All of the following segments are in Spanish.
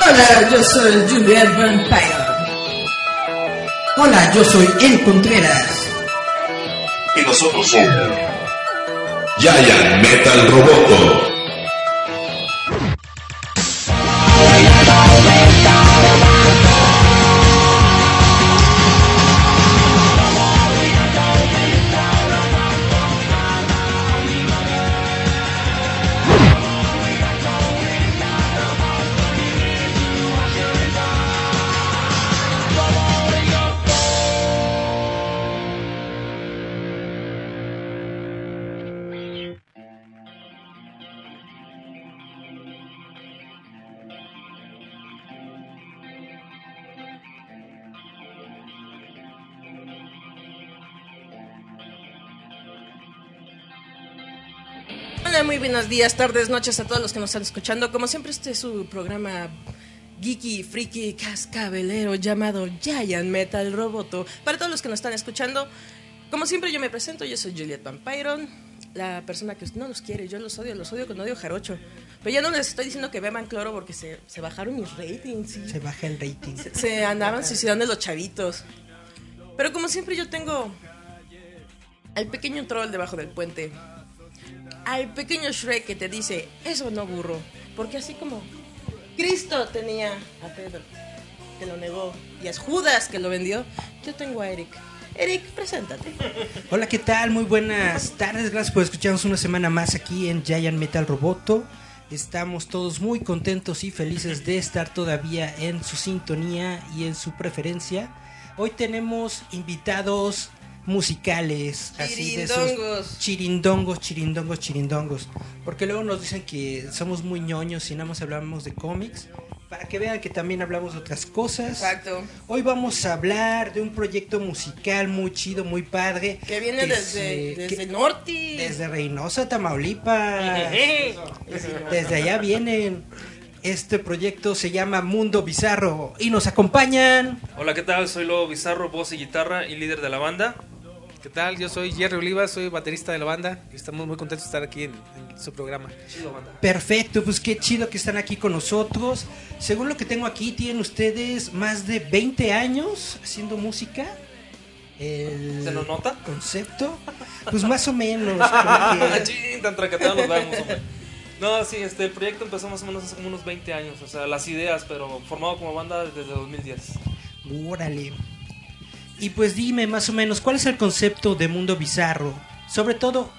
Hola, yo soy Juliet Vampire. Hola, yo soy El Contreras. Y nosotros somos Giant Metal Roboto. Buenos días, tardes, noches a todos los que nos están escuchando. Como siempre, este es su programa geeky, freaky, cascabelero llamado Giant Metal Roboto. Para todos los que nos están escuchando, como siempre yo me presento, yo soy Juliet Vampiron, la persona que no los quiere, yo los odio, los odio con odio jarocho. Pero ya no les estoy diciendo que beban cloro porque se, se bajaron mis ratings. ¿sí? Se baja el rating. Se, se andaban suicidando los chavitos. Pero como siempre yo tengo al pequeño troll debajo del puente. Al pequeño Shrek que te dice, eso no burro. Porque así como Cristo tenía a Pedro, que lo negó, y es Judas que lo vendió, yo tengo a Eric. Eric, preséntate. Hola, ¿qué tal? Muy buenas tardes. Gracias por escucharnos una semana más aquí en Giant Metal Roboto. Estamos todos muy contentos y felices de estar todavía en su sintonía y en su preferencia. Hoy tenemos invitados musicales, así de esos Chirindongos. chirindongos, chirindongos. Porque luego nos dicen que somos muy ñoños y nada más hablamos de cómics. Para que vean que también hablamos de otras cosas. Exacto. Hoy vamos a hablar de un proyecto musical muy chido, muy padre. Que viene desde, se- desde que- Norte. desde Reynosa, Tamaulipas. Desde allá vienen. Este proyecto se llama Mundo Bizarro y nos acompañan. Hola, ¿qué tal? Soy Lobo Bizarro, voz y guitarra y líder de la banda. ¿Qué tal? Yo soy Jerry Oliva, soy baterista de la banda y estamos muy contentos de estar aquí en, en su programa. Chido, banda. Perfecto, pues qué chido que están aquí con nosotros. Según lo que tengo aquí, tienen ustedes más de 20 años haciendo música. El ¿Se nos nota? concepto, pues más o menos. como que- Chin, tan tracateados nos vemos, hombre. No, sí, este, el proyecto empezó más o menos hace como unos 20 años, o sea, las ideas, pero formado como banda desde 2010. Órale. Y pues dime más o menos, ¿cuál es el concepto de mundo bizarro? Sobre todo,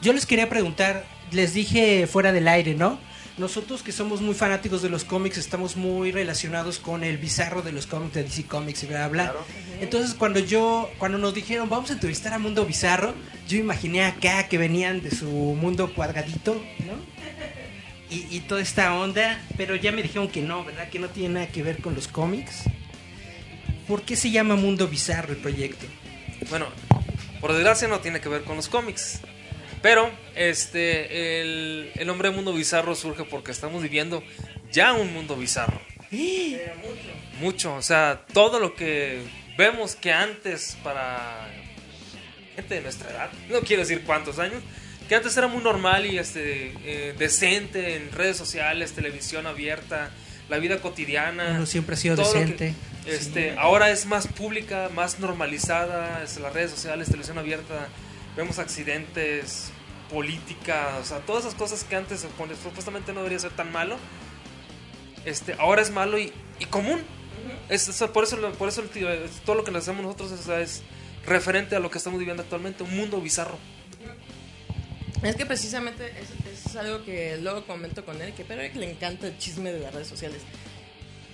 yo les quería preguntar, les dije fuera del aire, ¿no? Nosotros que somos muy fanáticos de los cómics estamos muy relacionados con el bizarro de los cómics de DC Comics y bla bla. bla. Entonces cuando yo, cuando nos dijeron vamos a entrevistar a Mundo Bizarro, yo imaginé acá que venían de su mundo cuadradito, ¿no? Y, y toda esta onda, pero ya me dijeron que no, ¿verdad? Que no tiene nada que ver con los cómics. ¿Por qué se llama Mundo Bizarro el proyecto? Bueno, por desgracia no tiene que ver con los cómics. Pero este el, el nombre Mundo Bizarro surge porque estamos viviendo ya un mundo bizarro. Mucho, o sea, todo lo que vemos que antes para gente de nuestra edad, no quiero decir cuántos años, que antes era muy normal y este eh, decente en redes sociales, televisión abierta, la vida cotidiana. Uno siempre ha sido decente. Este, ahora es más pública, más normalizada, es las redes sociales, televisión abierta, vemos accidentes, política, o sea, todas esas cosas que antes supuestamente no debería ser tan malo, este, ahora es malo y, y común. Es, es- por eso, por eso el tío, es- todo lo que hacemos nosotros es, es referente a lo que estamos viviendo actualmente, un mundo bizarro. Es que precisamente es, es algo que luego comento con él, que pero a Eric le encanta el chisme de las redes sociales.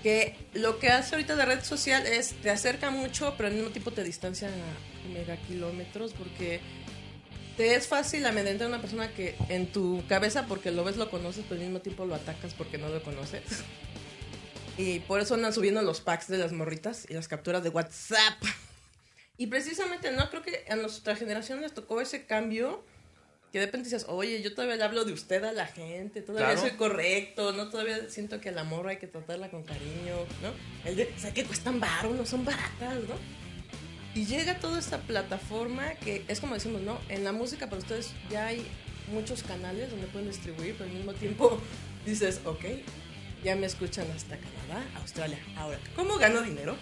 Que lo que hace ahorita la red social es te acerca mucho, pero al mismo tiempo te distancia a megakilómetros porque te es fácil amedrentar a una persona que en tu cabeza, porque lo ves, lo conoces, pero al mismo tiempo lo atacas porque no lo conoces. Y por eso andan subiendo los packs de las morritas y las capturas de WhatsApp. Y precisamente, no creo que a nuestra generación les tocó ese cambio que de repente dices, oye, yo todavía le hablo de usted a la gente, todavía Claro. soy correcto, no todavía siento que el amor hay que tratarla con cariño, ¿no? El de, o sea, que cuestan baro, no son baratas, ¿no? Y llega toda esta plataforma que es como decimos, ¿no? En la música para ustedes ya hay muchos canales donde pueden distribuir, pero al mismo tiempo dices, ok, ya me escuchan hasta Canadá, Australia. Ahora, ¿cómo gano dinero?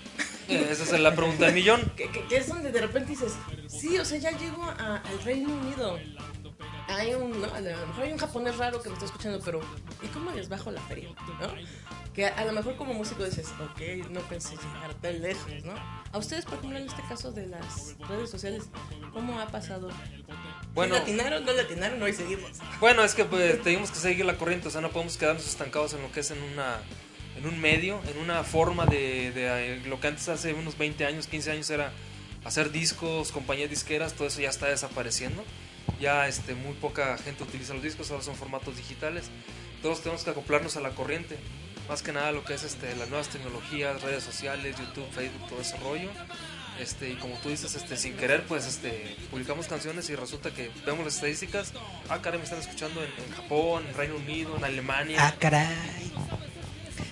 Eh, Esa es la pregunta del millón. que, que- que es donde de repente dices, sí, o sea, ya llego a- al Reino Unido. Hay un, ¿no? a lo mejor hay un japonés raro que me está escuchando, pero ¿y cómo les bajo la feria? ¿no? Que a lo mejor como músico dices, ok, no pensé llegar tan lejos, ¿no? A ustedes, por ejemplo, en este caso de las redes sociales, ¿cómo ha pasado? Bueno. ¿Sí latinaron, no latinaron? Hoy seguimos. Bueno, es que pues, tenemos que seguir la corriente, o sea, no podemos quedarnos estancados en lo que es en una en un medio, en una forma de, de, eh, lo que antes hace unos 20 años, 15 años era hacer discos, compañías disqueras, todo eso ya está desapareciendo. Ya este muy poca gente utiliza los discos, ahora son formatos digitales. Todos tenemos que acoplarnos a la corriente. Más que nada lo que es este las nuevas tecnologías, redes sociales, YouTube, Facebook, todo ese rollo. Este, y como tú dices, este, sin querer, pues este, publicamos canciones y resulta que vemos las estadísticas. Ah, caray, me están escuchando en, en Japón, en Reino Unido, en Alemania. Ah, caray.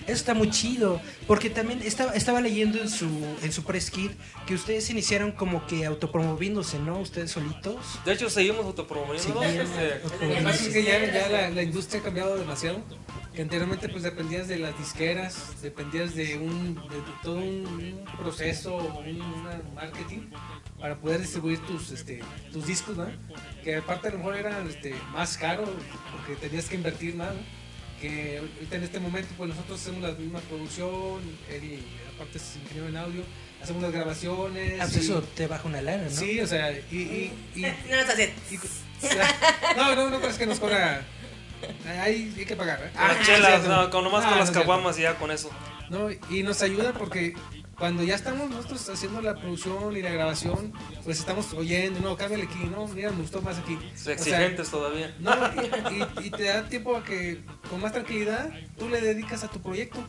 Eso está muy chido, porque también estaba, estaba leyendo en su, en su press kit que ustedes iniciaron como que autopromoviéndose, ¿no? Ustedes solitos. De hecho, seguimos autopromoviendo. Sí, este, Lo que pasa es que ya, ya la, la industria ha cambiado demasiado. Que anteriormente pues dependías de las disqueras, dependías de un de todo un, un proceso, un una marketing para poder distribuir tus este tus discos, ¿no? Que aparte a lo mejor era este, más caro porque tenías que invertir más. ¿no? Que ahorita en este momento pues nosotros hacemos la misma producción, él aparte es ingeniero en audio, hacemos las grabaciones. Ah, pues y- eso te baja una lana, ¿no? Sí, o sea, y, y, y- No es o sea, no, no, no crees que nos cobra. Ahí hay que pagar. ¿eh? Ah, chelas, sí, no, con nomás Ah, con las es caguamas y ya con eso. No, y nos ayuda porque cuando ya estamos nosotros haciendo la producción y la grabación, pues estamos oyendo, no, cámbiale aquí, no, mira, me gustó más aquí. O sea, exigentes todavía. no, y, y- te da tiempo a que con más tranquilidad tú le dedicas a tu proyecto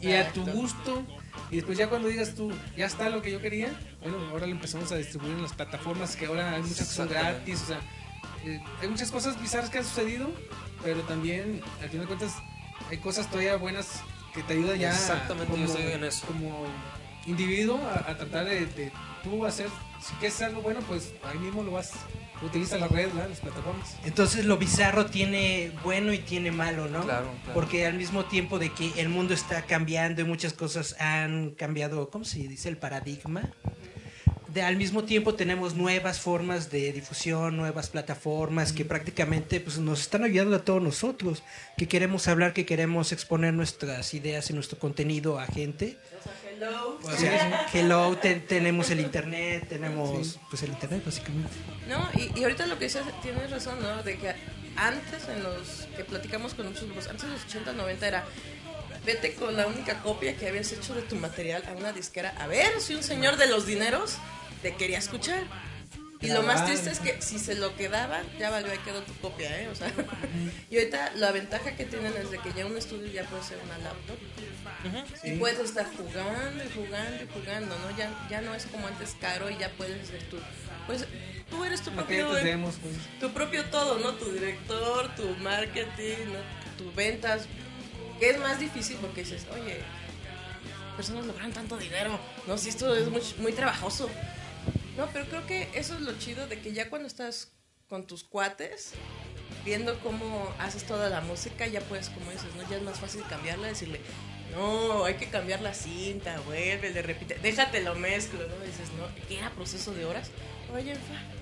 y a tu gusto. Y después ya cuando digas tú, ya está lo que yo quería, bueno, ahora lo empezamos a distribuir en las plataformas que ahora hay muchas que son gratis, o sea, eh, hay muchas cosas bizarras que han sucedido, pero también, al final de cuentas, hay cosas todavía buenas que te ayudan ya Exactamente, yo estoy en eso. como individuo a, a tratar de, de tú hacer, si quieres hacer algo bueno, pues ahí mismo lo vas, utiliza la red, ¿verdad? las plataformas. Entonces lo bizarro tiene bueno y tiene malo, ¿no? Claro, claro. Porque al mismo tiempo de que el mundo está cambiando y muchas cosas han cambiado, ¿cómo se dice? El paradigma. De, al mismo tiempo tenemos nuevas formas de difusión, nuevas plataformas que prácticamente pues, nos están ayudando a todos nosotros, que queremos hablar, que queremos exponer nuestras ideas y nuestro contenido a gente. Hello. O sea, hello, te- tenemos el internet, tenemos pues el internet básicamente. No, y, y ahorita lo que dices, tienes razón, ¿no? De que antes, en los que platicamos con muchos grupos, antes de los 80, 90 era, vete con la única copia que habías hecho de tu material a una disquera, a ver si un señor de los dineros te quería escuchar. Y lo más triste es que si se lo quedaban, ya valió, ahí quedó tu copia, ¿eh? O sea, y ahorita la ventaja que tienen es de que ya un estudio ya puede ser una laptop. Y puedes estar jugando y jugando y jugando, ¿no? Ya, ya no es como antes caro y ya puedes ser tú. Pues tú eres tu propio, demos, pues. tu propio todo, ¿no? Tu director, tu marketing, ¿no? tu ventas. Que es más difícil porque dices, oye, personas logran tanto dinero, ¿no? Si esto es muy, muy trabajoso. No, pero creo que eso es lo chido de que ya cuando estás con tus cuates, viendo cómo haces toda la música, ya puedes, como dices, ¿no? Ya es más fácil cambiarla, decirle, no, hay que cambiar la cinta, vuelve, le repite, déjate lo mezclo, ¿no? dices, no, era proceso de horas. Oye, fa.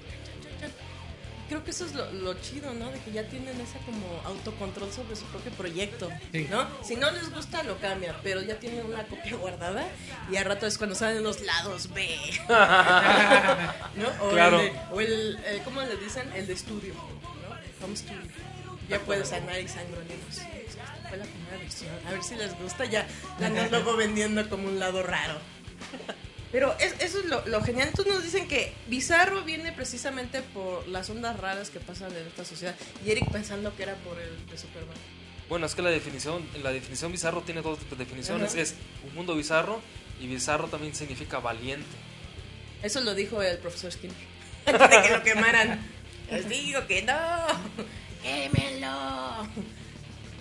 Creo que eso es lo, lo chido, ¿no? De que ya tienen esa como autocontrol sobre su propio proyecto, Sí. ¿no? Si no les gusta, lo cambian, pero ya tienen una copia guardada y al rato es cuando salen los lados B. ¿No? O Claro. el, de- o el eh, ¿cómo le dicen? El de estudio, ¿no? Home studio. Ya puedes sanar y sangroninos. Sí, esta fue la primera versión. A ver si les gusta. Ya la andan luego vendiendo como un lado raro. Pero es- eso es lo, lo genial. Entonces nos dicen que Bizarro viene precisamente por las ondas raras que pasan en esta sociedad. Y Eric pensando que era por el de Superman. Bueno, es que la definición, la definición bizarro tiene dos definiciones. Ajá. Es un mundo bizarro y bizarro también significa valiente. Eso lo dijo el profesor Skinner. Antes de que lo quemaran. Les digo que no. Quémelo.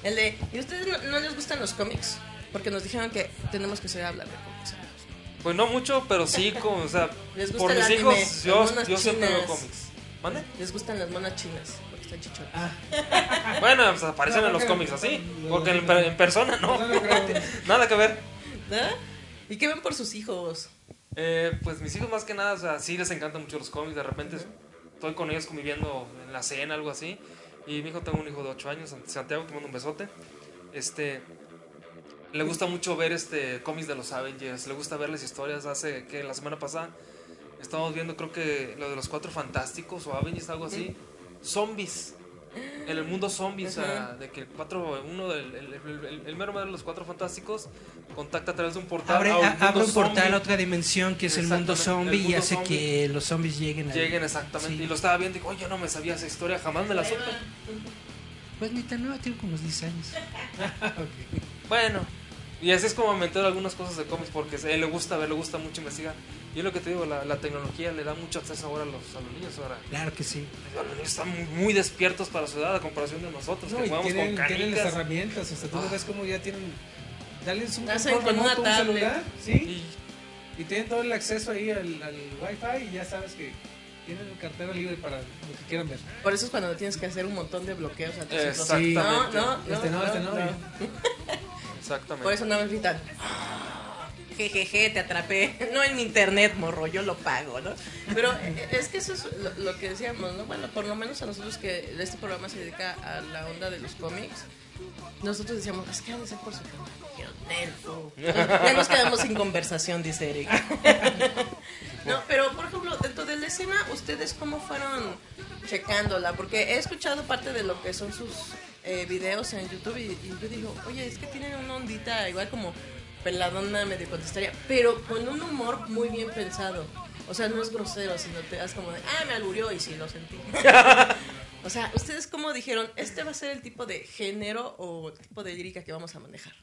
El de, ¿y a ustedes no, no les gustan los cómics? Porque nos dijeron que tenemos que saber hablar de cómics. Pues no mucho, pero sí, como, o sea, Les gusta por mis anime, hijos, yo, yo siempre veo cómics. ¿Mande? Les gustan las monas chinas, porque están chichotas. Ah, Bueno, pues aparecen No, en los cómics así, porque en, en persona no. no lo creo. Nada que ver. ¿No? ¿Y qué ven por sus hijos? Eh, pues mis hijos más que nada, o sea, sí les encantan mucho los cómics. De repente estoy con ellos conviviendo en la cena, algo así. Y mi hijo, tengo un hijo de 8 años, Santiago, te mando un besote. Este, le gusta mucho ver este cómics de los Avengers, le gusta ver las historias. Hace que la semana pasada estábamos viendo, creo que lo de los Cuatro Fantásticos o Avengers, algo así. Zombies. En el mundo zombies, o sea, de que el cuatro, uno del el, el, el- el mero mero de los cuatro fantásticos contacta a través de un portal Abre, a un a- mundo abre un portal zombie. a otra dimensión que es el mundo zombie el y mundo hace zombie. que los zombies lleguen. a- Lleguen exactamente. Sí. Y lo estaba viendo y digo, oye, yo no me sabía esa historia, jamás me la supe. Pues ni tan nueva, tiene como unos 10 años. Bueno, y así es como me entero algunas cosas de cómics porque a él le gusta ver, le gusta mucho investigar. Y es lo que te digo, la, la tecnología le da mucho acceso ahora a los, a los niños. Ahora, Claro que sí. los niños están muy, muy despiertos para su edad a comparación de nosotros, No, que y jugamos tienen, con tienen las herramientas, o sea, tú Ah. ves como ya tienen. Dales un Hacen control con una remoto, un tablet. celular, ¿sí? Y Y tienen todo el acceso ahí al, al wifi y ya sabes que tienen cartera libre para lo que quieran ver. Por eso es cuando tienes que hacer un montón de bloqueos a tus. No, no, no, Este no, este no. exactamente. Por eso no me gritan. Jejeje, te atrapé. No en mi internet, morro, yo lo pago, ¿no? Pero eh, es que eso es lo, que decíamos, ¿no? Bueno, por lo menos a nosotros que este programa se dedica a la onda de los cómics, nosotros decíamos, es que han de ser por su nerfo. Ya nos quedamos sin conversación, dice Eric. No, pero por ejemplo, dentro de la escena, ¿ustedes cómo fueron checándola? Porque he escuchado parte de lo que son sus eh, videos en YouTube y, y yo digo, oye, es que tienen una ondita igual como peladona medio contestaría, pero con un humor muy bien pensado. O sea, no es grosero, sino te das como de, ah, me alburió y sí, lo sentí. o sea, ¿ustedes cómo dijeron, este va a ser el tipo de género o tipo de lírica que vamos a manejar?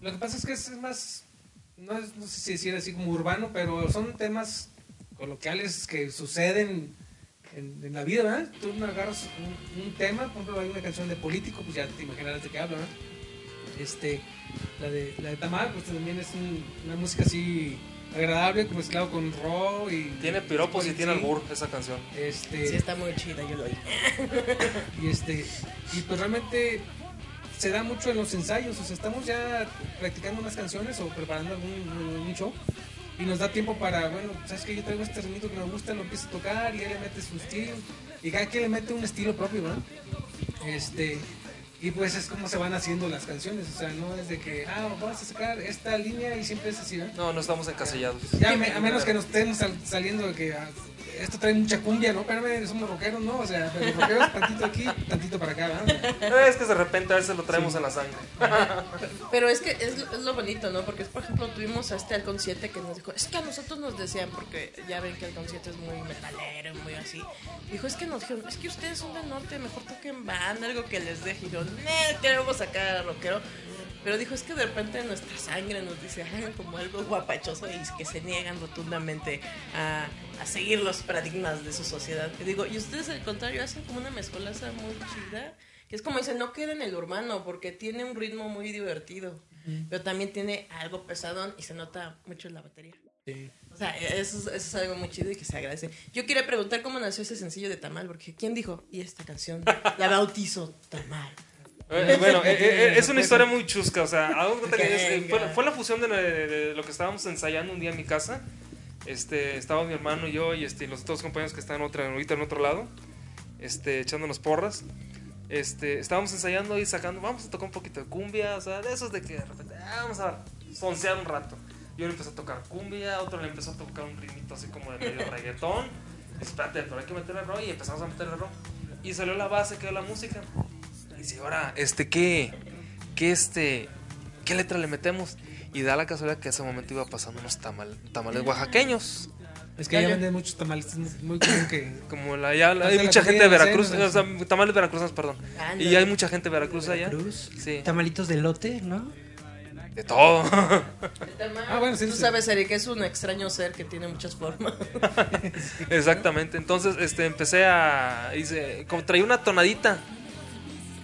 Lo que pasa es que es más, no, es- no sé si decir así como urbano, pero son temas coloquiales que suceden en, en la vida, ¿verdad? Tú agarras un, un tema, por ejemplo, hay una canción de político, pues ya te imaginarás de qué habla, ¿verdad? Este, la de, la de Tamal, pues también es un- una música así agradable, mezclado con rock y... Tiene piropos y tiene albur esa canción. Este, Sí, está muy chida, yo lo oí. y este y pues realmente se da mucho en los ensayos o sea estamos ya practicando unas canciones o preparando algún, algún show y nos da tiempo para bueno sabes que yo traigo este ritmito que me gusta lo empiezo a tocar y él le mete su estilo y cada quien le mete un estilo propio ¿verdad? este y pues es como se van haciendo las canciones o sea no es de que ah vamos a sacar esta línea y siempre es así ¿verdad? No, no estamos encasillados. Ya, a menos que nos estemos sal- saliendo de que ah, esto trae mucha cumbia, ¿no? Espérame, somos rockeros, ¿no? O sea, pero rockeros tantito aquí, tantito para acá, ¿verdad? Es que de repente a veces lo traemos en la sangre. Pero es que es, lo- es lo bonito, ¿no? Porque, por ejemplo, tuvimos a este Halcón 7 que nos dijo, es que a nosotros nos decían, porque ya ven que Halcón 7 es muy metalero, muy así. Dijo, es que nos dijeron, es que ustedes son del norte, mejor toquen banda, algo que les deje. Y yo, no, queremos sacar rockero. Pero dijo, es que de repente nuestra sangre nos dice, hagan como algo guapachoso y que se niegan rotundamente a, a seguir los paradigmas de su sociedad. Y digo, y ustedes al contrario hacen como una mezcolaza muy chida, que es como dicen, no queda en el urbano, porque tiene un ritmo muy divertido, pero también tiene algo pesadón y se nota mucho en la batería. O sea, eso, es- eso es algo muy chido y que se agradece. Yo quería preguntar cómo nació ese sencillo de Tamal, porque ¿quién dijo? Y esta canción, la bautizo Tamal. Eh, bueno, eh, eh, es una historia muy chusca, o sea, cuenta que es- eh, fue, fue la fusión de, de- de lo que estábamos ensayando un día en mi casa. Este, estaba mi hermano y yo y este, y los otros compañeros que están otra, ahorita en otro lado, este, echándonos porras. Este, estábamos ensayando y sacando, vamos a tocar un poquito de cumbia, o sea, de esos de que de repente, ah, vamos a soncear un rato. Yo le empecé a tocar cumbia, otro le empezó a tocar un ritmito así como de medio reggaetón. Y espérate, pero hay que meterle rock y empezamos a meterle rock. Y salió la base, quedó la música. Y dice, ahora, este, ¿qué? ¿Qué este? ¿Qué letra le metemos? Y da la casualidad que ese momento iba pasando unos tamal- tamales oaxaqueños. Es que allá venden muchos tamales, es muy- común que... Como la, ya, hay mucha gente de comida, Veracruz, o sea, tamales veracruzanos, perdón. Y hay mucha gente de Veracruz allá. Cruz. Sí. Tamalitos de lote, ¿no? De todo. Ah, bueno, sí, Tú sí. sabes, Eric, es un extraño ser que tiene muchas formas. Exactamente. Entonces, este, empecé a. Hice, como traía una tonadita.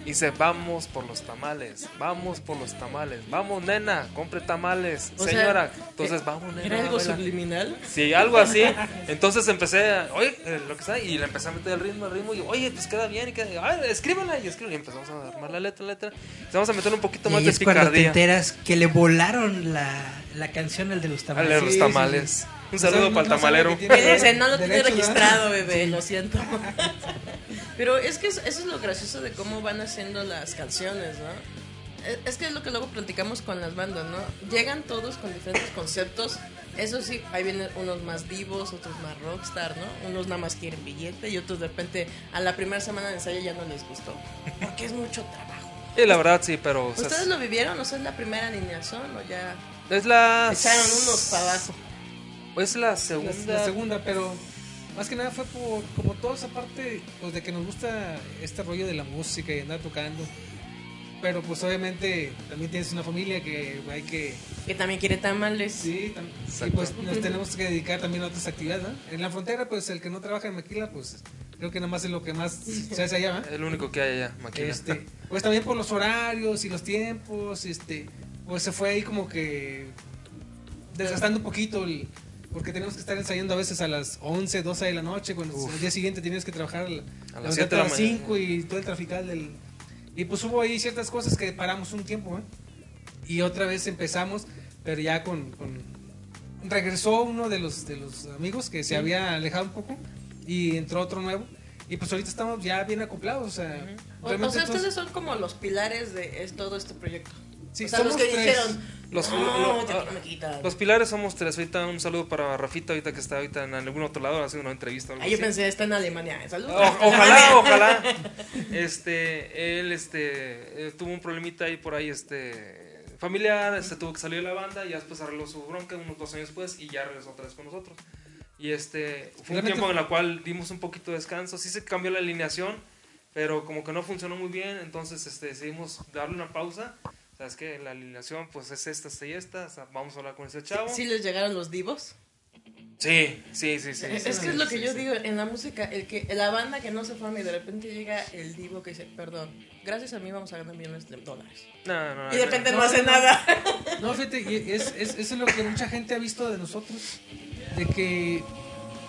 Y dice, vamos por los tamales, vamos por los tamales, vamos nena, compre tamales, O sea, señora. Entonces, eh, vamos nena. ¿Era algo baila". subliminal? Sí, algo así. Entonces empecé, a, oye, eh, lo que está, y le empecé a meter el ritmo, el ritmo, y oye, pues queda bien, y queda, a ver, escríbela, y escribe, y empezamos a armar la letra, letra. Empezamos a meter un poquito Y más ahí de es cuando te picardía enteras que le volaron la, la canción al de los al tamales. de los Sí, tamales. sí. Un O sea, saludo no- para el tamalero. no lo tiene registrado, bebé, lo siento. Pero es que eso es lo gracioso de cómo van haciendo las canciones, ¿no? Es- Es que es lo que luego platicamos con las bandas, ¿no? Llegan todos con diferentes conceptos. Eso sí, ahí vienen unos más vivos, otros más rockstar, ¿no? Unos nada más quieren billete y otros de repente a la primera semana de ensayo ya no les gustó. Porque es mucho trabajo. Y la verdad, sí, pero. o sea, ¿Ustedes lo vivieron? ¿O sea, es la primera alineación? ¿O ya es la. echaron unos para abajo? Es la La, segunda. la segunda, pero más que nada fue por, como toda esa parte pues, de que nos gusta este rollo de la música y andar tocando. Pero pues obviamente también tienes una familia que hay que... Que también quiere tamales. Sí, tam- y pues nos tenemos que dedicar también a otras actividades, ¿no? En la frontera pues el que no trabaja en maquila pues creo que nada más es lo que más se hace allá, ¿verdad? El único que hay allá, Maquila. Este, pues también por los horarios y los tiempos, este, pues se fue ahí como que desgastando un poquito el- porque tenemos que estar ensayando a veces a las 11, 12 de la noche, cuando Uf. al día siguiente tienes que trabajar a, la- A las levantarte 7 de la las mañana. 5 y todo el trafical del... Y pues hubo ahí ciertas cosas que paramos un tiempo, ¿eh? Y otra vez empezamos, pero ya con... con- regresó uno de los, de los amigos que se había alejado un poco y entró otro nuevo. Y pues ahorita estamos ya bien acoplados, o sea... O, o sea, todos- ustedes son como los pilares de es- todo este proyecto. Sí, o sea, los somos que tres. dijeron, Los- no, ya me quitan. Los pilares somos tres. Ahorita un saludo para Rafita, ahorita que está ahorita en algún otro lado haciendo una entrevista. o algo Ah, yo pensé, está en Alemania. Saludos. O- ojalá, ojalá. Este, él, este, eh, tuvo un problemita ahí por ahí, este, familiar, se tuvo que salir de la banda y ya después arregló su bronca unos dos años después y ya regresó otra vez con nosotros. Y este, fue un tiempo en el cual dimos un poquito de descanso, sí se cambió la alineación, pero como que no funcionó muy bien, entonces este, decidimos darle una pausa. ¿Sabes qué? La alineación pues es esta, esta y esta, o sea, vamos a hablar con ese chavo. ¿Sí les llegaron los divos? Sí, sí, sí, sí. es sí, que sí, es lo sí, que yo sí. digo en la música, el que la banda que no se forma y de repente llega el divo que dice, perdón, gracias a mí vamos a ganar millones de dólares. No, no, no, Y de repente no, no, hace no. nada. No, fíjate, es, es, es lo que mucha gente ha visto de nosotros. De que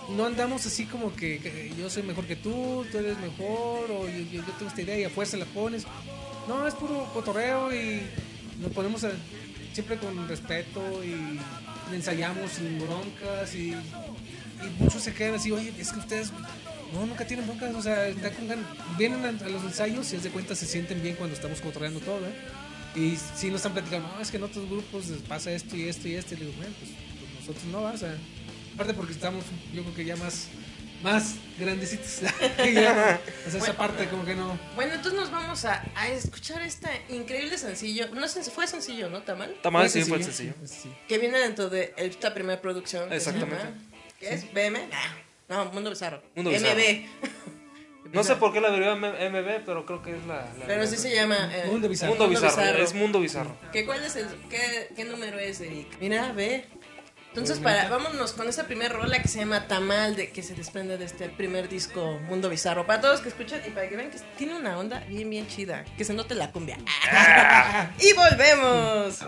no andamos así como que, que yo soy mejor que tú, tú eres mejor, o yo, yo- yo tengo esta idea y a fuerza la pones. No, es puro cotorreo y nos ponemos a- siempre con respeto y ensayamos sin broncas y, muchos se quedan así, oye, es que ustedes no, nunca tienen broncas, o sea, con vienen a, a los ensayos y haz de cuenta se sienten bien cuando estamos cotorreando todo, ¿eh? Y si nos están platicando, no, es que en otros grupos les pasa esto y esto y esto. Y le digo, bueno, pues, pues nosotros no, o sea, aparte porque estamos, yo creo que ya más, más grandecitos. que ya, o sea, esa parte como que no. Bueno, entonces nos vamos a, a escuchar este increíble sencillo. No sé, fue sencillo, ¿no, Tamal? Tamal sí Fue el sencillo. Sí. Que viene dentro de esta primera producción. Exactamente. ¿Qué es? ¿BM? No, Mundo Bizarro. Mundo Bizarro. MB. No sé por qué la deriva MB, pero creo que es la. la- Pero sí se llama. eh, Mundo Bizarro. Mundo Bizarro, Bizarro. es Mundo Bizarro. ¿Qué, ¿Cuál es el. Qué, qué número es, Eric? Mira, ve. Entonces, para, vámonos con esta primera rola que se llama Tamal, de, que se desprende de este primer disco Mundo Bizarro. Para todos que escuchan y para que vean que tiene una onda bien, bien chida. Que se note la cumbia. y volvemos.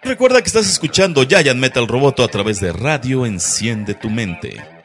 Recuerda que estás escuchando Giant Metal Roboto a través de Radio Enciende tu Mente.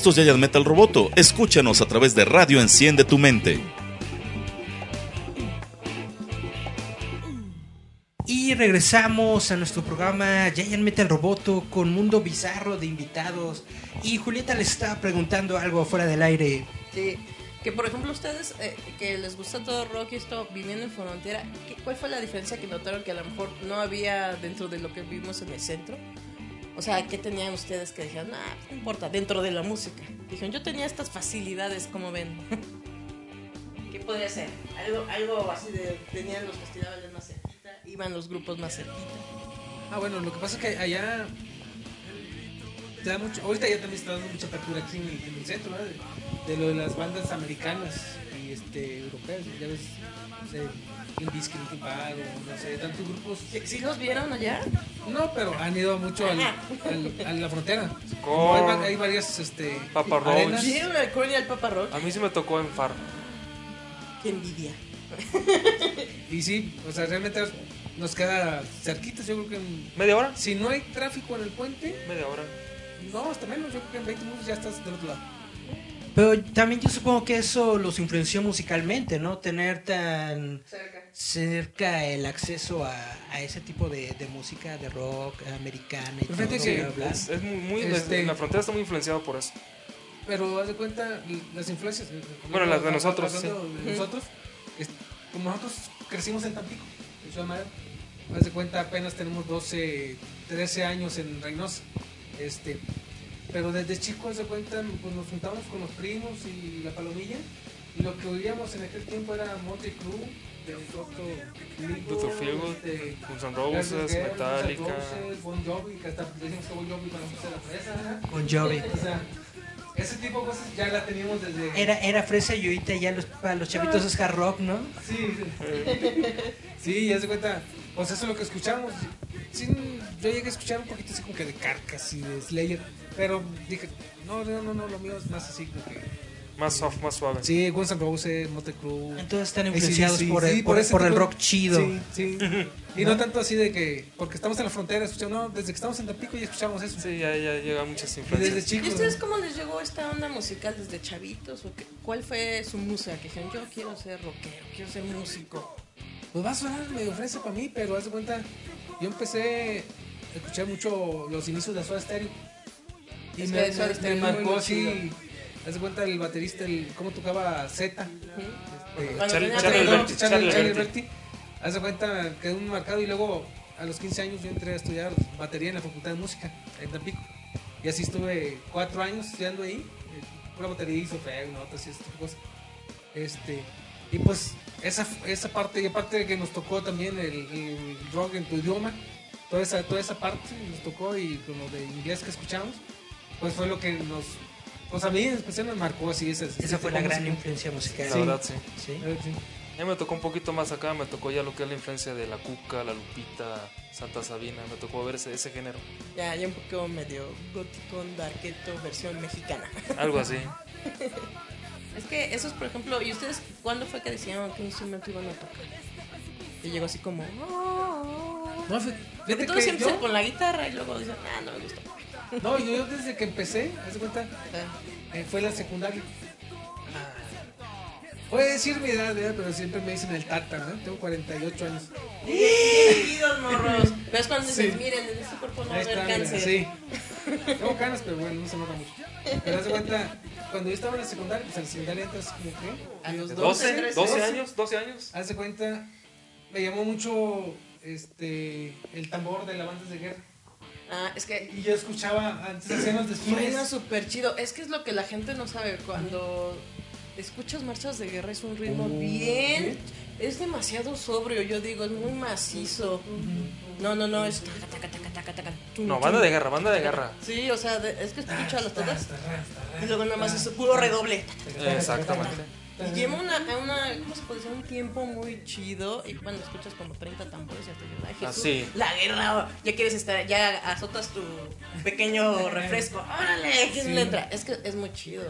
Esto es Giant Metal Roboto. Escúchanos a través de Radio Enciende tu Mente. Y regresamos a nuestro programa Giant Metal Roboto con Mundo Bizarro de invitados. Y Julieta le está preguntando algo fuera del aire. Sí, que por ejemplo ustedes eh, que les gusta todo rock y esto viviendo en frontera, ¿qué- ¿cuál fue la diferencia que notaron que a lo mejor no había dentro de lo que vivimos en el centro? O sea, ¿qué tenían ustedes que dijeron, ah, no importa, dentro de la música? Dijeron, yo tenía estas facilidades, como ven. ¿Qué podría ser? Algo, algo así de, tenían los festivales más cerquita, iban los grupos más cerquita. Ah, bueno, lo que pasa es que allá te da mucho, ahorita ya también está dando mucha apertura aquí en el, en el centro, ¿verdad? De, de lo de las bandas americanas y este europeas, ya ves, no sé, Indisque, Linkin Park, o no sé, tantos grupos. ¿Sí, los vieron allá? No, pero han ido mucho al, al- a la frontera. Con- Hay, hay varias, este, Papa. ¿Vieron al Korn y al Papa Roach? A mí sí me tocó en FAR. Qué envidia. Y sí, o sea, realmente nos queda cerquitas, yo creo que en- ¿Media hora? si no hay tráfico en el puente, Media hora. no, hasta menos, yo creo que en 20 minutos ya estás del otro lado. Pero también yo supongo que eso los influenció musicalmente, ¿no? Tener tan Cerca. cerca el acceso a, a ese tipo de, de música, de rock americana y Pero fíjate todo, que bla. Es, es muy, muy- Este- la frontera está muy influenciada por eso. Pero haz de cuenta, las influencias. eh, Bueno, las de nosotros, hablando sí. de nosotros, es- como nosotros crecimos en Tampico, en Madero, haz de cuenta, apenas tenemos 12, 13 años en Reynosa. Este, pero desde chicos, haz de cuenta, pues nos juntábamos con los primos y la palomilla. Y lo que oíamos en aquel tiempo era Motley Crue, de Toto Luther Field, este, Guns N' Guns N' Roses, Metallica. Bon Jovi, que hasta decimos que Bon Jovi para nosotros era fresa. Con Jovi. O sea, ese tipo de cosas ya la teníamos desde. Era, era fresa y ahorita ya los, para los chavitos es hard rock, ¿no? Sí, sí. Sí, ya se cuenta. Pues eso es lo que escuchamos. Sí, yo llegué a escuchar un poquito así como que de Carcas y de Slayer. Pero dije, no, no, no, no, lo mío es más así como que. Más soft, más suave. Sí, Guns N' Roses, Motley Crue. Entonces están influenciados por, el, sí, por, el rock chido. Sí, sí. Y no tanto así de que, porque estamos en la frontera, escuchamos, no, desde que estamos en Tampico ya escuchamos eso. Sí, ya, ya llegan muchas Y desde influencias. ¿Y ustedes cómo les llegó esta onda musical desde chavitos? ¿O qué- ¿Cuál fue su música? Que dijeron, yo quiero ser rockero, quiero ser músico. Pues va a sonar medio fresa para mí, pero haz de cuenta, yo empecé a escuchar mucho los inicios de Soda Stereo. Y Es me, marcó así, haz de cuenta el baterista, el, cómo tocaba Z. Este, Charlie-. Alberti. Haz de cuenta, quedó muy marcado y luego a los 15 años yo entré a estudiar batería en la Facultad de Música en Tampico. Y así estuve cuatro años estudiando ahí. eh, Pura batería y solfeo, notas y de cosas. Este, y pues esa, esa parte, y aparte de que nos tocó también el, el rock en tu idioma, toda esa, toda esa parte nos tocó y con lo de inglés que escuchamos, pues fue lo que nos Pues a mí en especial me marcó así esa, Esa fue la gran influencia musical. La verdad, sí. Sí. Sí. A mí me tocó un poquito más acá, me tocó ya lo que es la influencia de la Cuca, la Lupita, Santa Sabina, me tocó ver ese, ese género. Ya, ya un poco medio gótico, darketo, versión mexicana. Algo así. Es que esos, por ejemplo, ¿y ustedes cuándo fue que decían qué instrumento iban a tocar? Y llegó así como... No, fí- Porque fíjate todos que siempre yo, con la guitarra y luego dicen, ah, no me gusta. no, yo desde que empecé, haz de cuenta, Ah, eh, fue la secundaria. Voy a decir mi edad, ¿verdad? pero siempre me dicen el tata, ¿no? Tengo 48 años. Bienvenidos, morros. Pero es cuando dices, Sí. miren, en este cuerpo no va a haber cáncer. sí. Tengo canas, pero bueno, no se nota mucho. Pero haz de cuenta, cuando yo estaba en la secundaria, pues en la secundaria entras como que... A los 12, 12, 12 años, 12 años. Haz de cuenta, me llamó mucho este el tambor de las bandas de guerra. Ah, es que Y yo escuchaba, antes hacían los suena desfiles. súper chido. Es que es lo que la gente no sabe. Cuando escuchas marchas de guerra es un ritmo Oh, bien... Es demasiado sobrio, yo digo, es muy macizo. No, no, no, es... No, banda de guerra, banda de guerra. Sí, o sea, de- es que escúchalas todas. Y luego nada más es puro redoble. Exactamente. Y lleva una, una, ¿cómo se puede decir? Un tiempo muy chido. Y cuando escuchas como 30 tambores, ya te digo, ay, Jesús, Así. la guerra, ya quieres estar, ya azotas tu pequeño refresco. ¡Órale! ¿Quién Sí. le entra? Es que es muy chido.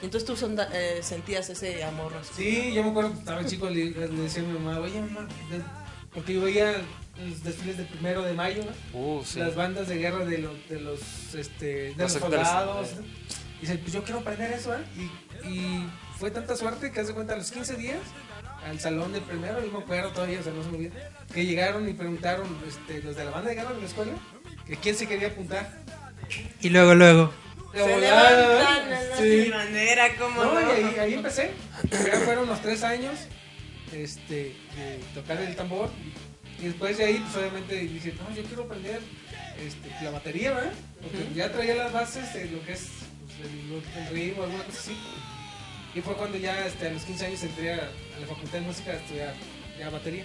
Y entonces tú sonda- eh, sentías ese amor. así. Sí, yo me acuerdo que estaba chico, le, le decía a mi mamá, oye mamá, porque yo veía los desfiles del primero de mayo, ¿no? Uh, sí. las bandas de guerra de los, de los, este, de Los los sectores, soldados. eh. ¿no? Y dice, pues yo quiero aprender eso, ¿eh? Y, y fue tanta suerte que hace cuenta a los 15 días al salón del primero, yo me acuerdo todavía, o sea, no se me olvida, que llegaron y preguntaron este, los de la banda de guerra de la escuela que quién se quería apuntar. Y luego, luego. De Se sí. bandera, como No, no. y ahí, ahí empecé. Ya fueron los tres años este, de tocar el tambor. Y después de ahí, pues obviamente dije, no, yo quiero aprender este, la batería, ¿verdad? Porque ya traía las bases de lo que es pues, el, el ritmo, alguna cosa así. Y fue cuando ya este, a los 15 años entré a, a la facultad de música a estudiar ya batería.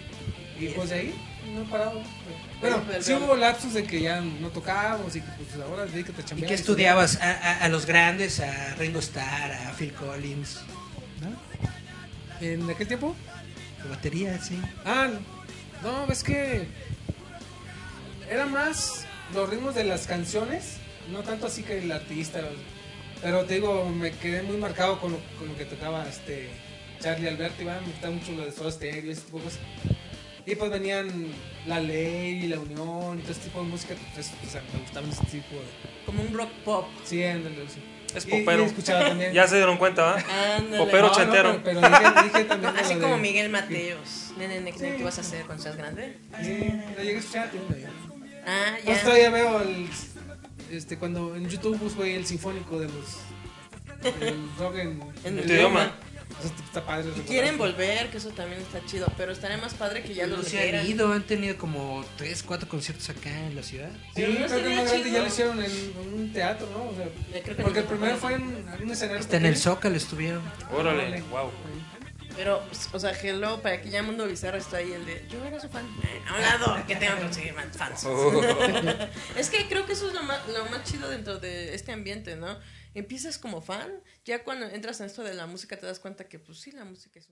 Y pues de ahí no he parado. Bueno, Pero- sí hubo lapsos de que ya no tocábamos y que pues ahora dedícate a ¿Y chambear. qué estudiabas? A, a- a los grandes, a Ringo Starr, a Phil Collins. ¿En aquel tiempo? La batería, sí. Ah, no, ves que era más los ritmos de las canciones, no tanto así que el artista. Pero te digo, me quedé muy marcado con lo, con lo que tocaba este Charlie Alberti, me gustaba mucho lo de Soda Stereo y ese tipo de cosas. Y pues venían La Ley, La Unión, y todo ese tipo de música, pues, o sea, me gustaban ese tipo de... Como un rock pop. Sí, ándale, sí. Es Y- popero. Y, también. Ya se dieron cuenta, ¿va? Ándale. Popero No, no, pero, pero dije, dije también de Así como de- Miguel Mateos. Nene, nene, Sí. ¿qué vas a hacer cuando seas grande? Sí, lo llegué a escuchar, tío, ya. Ah, Pues todavía veo el, este, cuando en YouTube busco ahí el sinfónico de los el rock en, En tu idioma. Eso está padre. Y quieren volver, que eso también está chido. Pero estaría más padre que ya no lo se han ido, han tenido como 3, 4 conciertos acá en la ciudad. Sí, Pero no creo que más grande ya lo hicieron en, en un teatro, ¿no? O sea, porque el primero fue en un escenario. Está en el. Zócalo estuvieron. Órale, Órale. wow. Pero, pues, o sea, hello, para que ya Mundo Bizarro está ahí el de yo era su fan. Eh, A un lado, que tengo que conseguir más fans. es que creo que eso es lo más, lo más chido dentro de este ambiente, ¿no? Empiezas como fan, ya cuando entras en esto de la música te das cuenta que, pues sí, la música es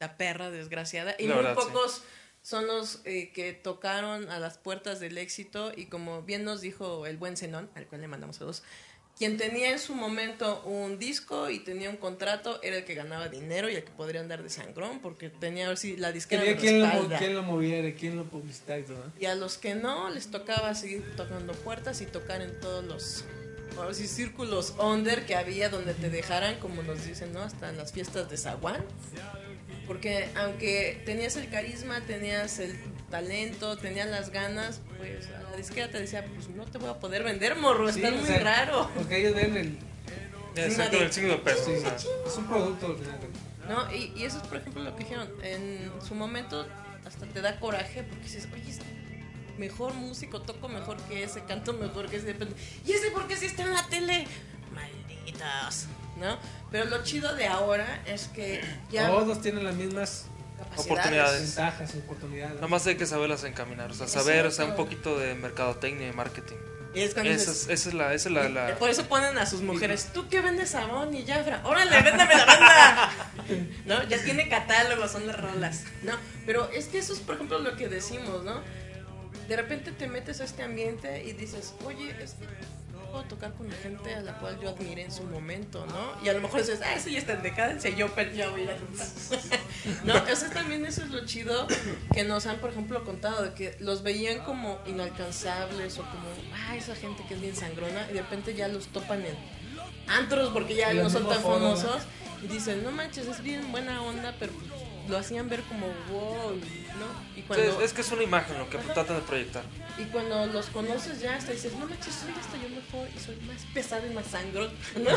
una perra desgraciada. Y La muy verdad, sí. pocos son los eh, que tocaron a las puertas del éxito. Y como bien nos dijo el buen Zenón, al cual le mandamos saludos, quien tenía en su momento un disco y tenía un contrato era el que ganaba dinero y el que podría andar de sangrón porque tenía así la disquera Quería quién lo, quién lo moviera, quién lo publicitara y todo. ¿no? Y a los que no, les tocaba seguir tocando puertas y tocar en todos los ahora sí, círculos under que había donde te dejaran, como nos dicen, ¿no? Hasta en las fiestas de Zaguán. Porque aunque tenías el carisma, tenías el talento, tenías las ganas, pues a la disquera te decía, pues no te voy a poder vender, morro, Sí, estás muy sea, raro. Porque ellos ven el. El signo de peso. Sí, sea. es un producto al final. ¿No? Y, y eso es, por ejemplo, lo que dijeron. En su momento hasta te da coraje porque dices, oye, es mejor músico, toco mejor que ese, canto mejor que ese. ¿Y ese por qué si está en la tele? Malditos, ¿no? Pero lo chido de ahora es que ya Todos tienen las mismas. Oportunidades. ventajas y oportunidades. Nada más hay que saberlas encaminar, o sea, saber, o sea, un poquito de mercadotecnia y marketing. Y es cuando Esa es, esa es la, esa es la, la- Por eso ponen a sus mujeres, ¿tú qué vendes Avon y Jafra? ¡Órale, véndeme la banda! ¿No? Ya tiene catálogo, son las rolas, ¿no? Pero es que eso es, por ejemplo, lo que decimos, ¿no? De repente te metes a este ambiente y dices, oye, es que puedo tocar con la gente a la cual yo admiré en su momento, ¿no? Y a lo mejor dices, ah, eso ya está en decadencia, yo pero ya voy a ir a cantar. ¿No? Sea, también eso es lo chido que nos han, por ejemplo, contado, de que los veían como inalcanzables o como, ah, esa gente que es bien sangrona, y de repente ya los topan en antros porque ya no son tan famosos, y dicen, no manches, es bien buena onda, pero lo hacían ver como, wow, ¿no? Y cuando... es, es que es una imagen lo que tratan de proyectar. Y cuando los conoces ya hasta dices, no manches, soy hasta yo mejor y soy más pesado y más sangro, ¿no?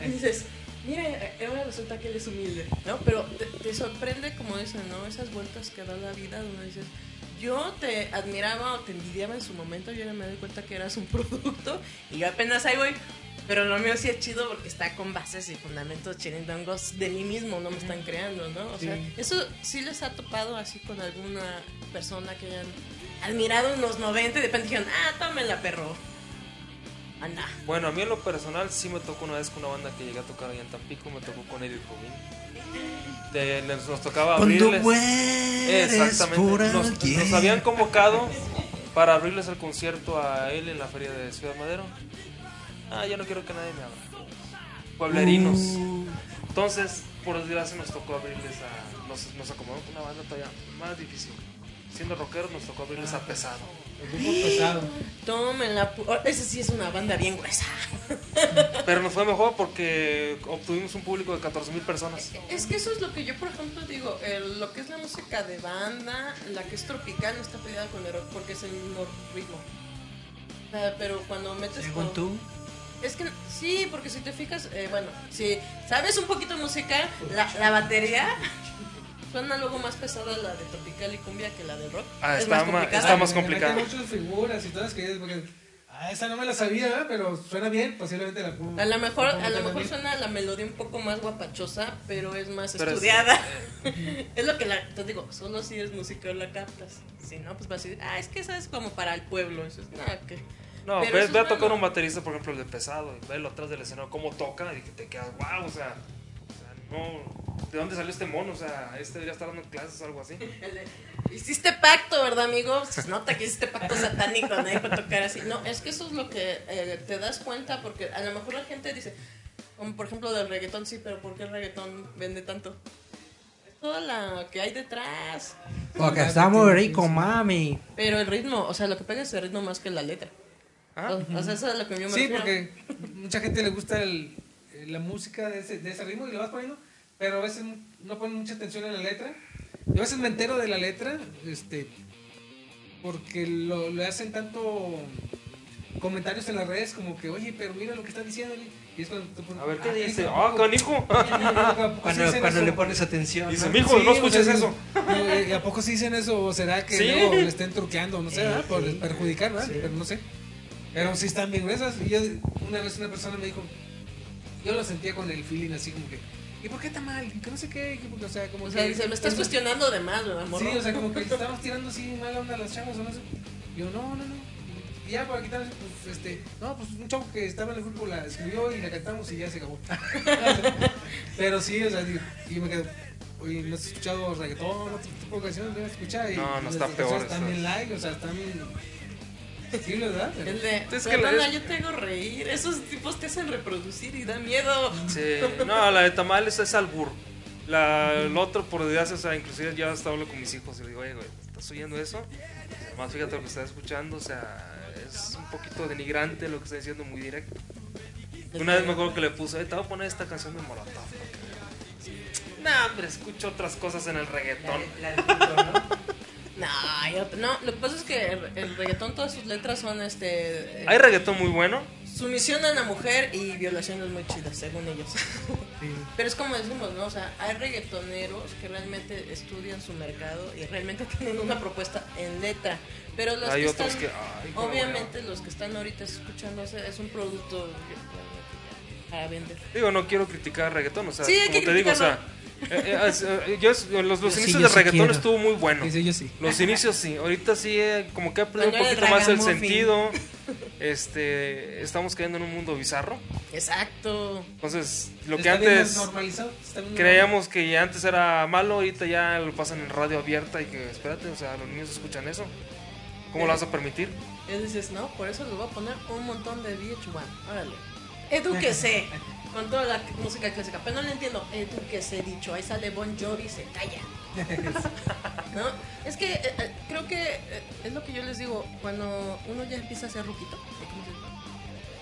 Y dices, mira, ahora resulta que él es humilde, ¿no? Pero te, te sorprende, como dicen, ¿no? Esas vueltas que da la vida donde dices, yo te admiraba o te envidiaba en su momento, yo ya me doy cuenta que eras un producto y yo apenas ahí voy. Pero lo mío sí es chido porque está con bases y fundamentos chirindongos de mí mismo, no me están creando, ¿no? O sea, Sí. eso sí les ha topado así con alguna persona que hayan admirado en los 90 y de repente dijeron, ah, tómela, perro. Anda. Bueno, a mí en lo personal sí me tocó una vez con una banda que llegué a tocar ahí en Tampico, me tocó con Eric Rubin. De- les- nos tocaba abrirles. Exactamente. Nos, nos habían convocado para abrirles el concierto a él en la feria de Ciudad Madero. Ah, ya no quiero que nadie me abra. Pueblerinos. Uh. Entonces, por desgracia, nos tocó abrirles a. Nos, nos acomodamos con una banda todavía más difícil. Siendo rockeros, nos tocó abrirles a pesado. El grupo pesado. Tómenla. pu- oh, Esa sí es una banda bien gruesa. Pero nos fue mejor porque obtuvimos un público de 14 mil personas. Es que eso es lo que yo, por ejemplo, digo. el- lo que es la música de banda, la que es tropical, no está peleada con el rock porque es el mismo ritmo. Pero cuando metes Según con- tú. Es que sí, porque si te fijas, eh, bueno, si sabes un poquito de música, la, la batería suena luego más pesada la de tropical y cumbia que la de rock. Ah, Es está, ma- complicada. está más meten complicado. muchas figuras y todas que porque ah, esa no me la sabía, ¿verdad? pero suena bien, posiblemente la puedo- A lo mejor, a lo mejor suena la melodía un poco más guapachosa, pero es más Pero es- estudiada. Es, lo que la, te digo, solo si es música la captas. Si no, pues vas a decir, ah, es que esa es como para el pueblo. Eso es nada que. No, Pero ve, a tocar bueno. un baterista, por ejemplo, el de pesado, y velo atrás del escenario, cómo toca, y que te quedas, wow, o sea, o sea, no, ¿de dónde salió este mono? O sea, este debería estar dando clases o algo así. Hiciste pacto, ¿verdad, amigo? Se nota que hiciste pacto satánico, nadie puede tocar así. No, es que eso es lo que eh, te das cuenta, porque a lo mejor la gente dice, como por ejemplo del reggaetón, sí, pero ¿por qué el reggaetón vende tanto? Es toda la que hay detrás. Porque está muy rico, mami. Pero el ritmo, o sea, lo que pega es el ritmo más que la letra. Ah, O, o sea, eso es lo que yo me Sí, refiero. porque mucha gente le gusta el- la música de ese, de ese ritmo y lo vas poniendo, pero a veces no ponen mucha atención en la letra. Yo a veces me entero de la letra, este, porque lo, le hacen tanto comentarios en las redes como que, oye, pero mira lo que está diciendo. Y es cuando te pones, A ver, ¿qué "Ah, dice? Ah, canijo. ¿a poco sí Cuando, dicen cuando eso?". le pones atención. Dice, ¿no? mijo, no Sí, o escuches sea, eso. ¿Y a poco sí dicen eso? ¿O será que Sí. luego le estén truqueando? No sé, Eh, ¿verdad? Por sí. perjudicar, ¿verdad? Sí. Pero no sé. Pero sí están bien gruesas. Y yo, una vez una persona me dijo, yo lo sentía con el feeling así como que, ¿y por qué está mal? Que no sé qué, que porque, o sea, como O sea, que- dice, me estás cuestionando de más, ¿verdad, Sí, morro? o sea, como que estamos tirando así mala onda a las chavas o no sé. Yo, no, no, no. Y ya para quitar, pues, este, no, pues un chavo que estaba en el grupo la escribió y la cantamos y ya se acabó. Pero sí, o sea, digo, y me quedo, oye, ¿no has escuchado reggaetón, otro tipo de canciones? ¿No has escuchado? Y No, no está peor Están bien like, o sea, están Sí, ¿verdad? El de, Es que la- es- yo te hago reír. Esos tipos te hacen reproducir y da miedo. Sí, no, la de tamales es albur. La, el otro, por desgracia, o sea, inclusive ya hasta hablo con mis hijos y le digo, oye, güey, ¿estás oyendo eso? Además, fíjate lo que estás escuchando, o sea, es un poquito denigrante lo que está diciendo, muy directo. Una vez me acuerdo que le puse, "Eh, te voy a poner esta canción de Molotov. No, hombre, escucho otras cosas en el reggaetón. La- la ¿no? No, yo- no, lo que pasa es que el, el reggaetón, todas sus letras son este. eh, Hay reggaetón muy bueno. Sumisión a la mujer y violaciones muy chidas, según ellos. Pero es como decimos, ¿no? O sea, hay reggaetoneros que realmente estudian su mercado y realmente tienen una propuesta en letra. Pero los Hay que otros están, que, ay, obviamente los que están ahorita escuchándose es un producto para vender. Digo, no quiero criticar reggaetón, o sea, Sí, como te digo, o sea, eh, eh, eh, yo, es- los, los Yo sí, inicios yo de sí reggaetón quiero. estuvo muy bueno. Dice yo sí. Los inicios sí, ahorita sí, eh, como que ha perdido un poquito más el sentido. este, estamos cayendo en un mundo bizarro. Exacto. Entonces, lo que antes creíamos que antes era malo, ahorita ya lo pasan en radio abierta y que, espérate, o sea, los niños escuchan eso. ¿Cómo lo vas a permitir? Y dices, no, por eso les voy a poner un montón de VH1. Órale. Edúquese. con toda la música clásica. Pero no le entiendo. Edúquese, dicho. Ahí sale Bon Jovi se calla. ¿No? Es que eh, eh, creo que eh, es lo que yo les digo. Cuando uno ya empieza a ser ruquito,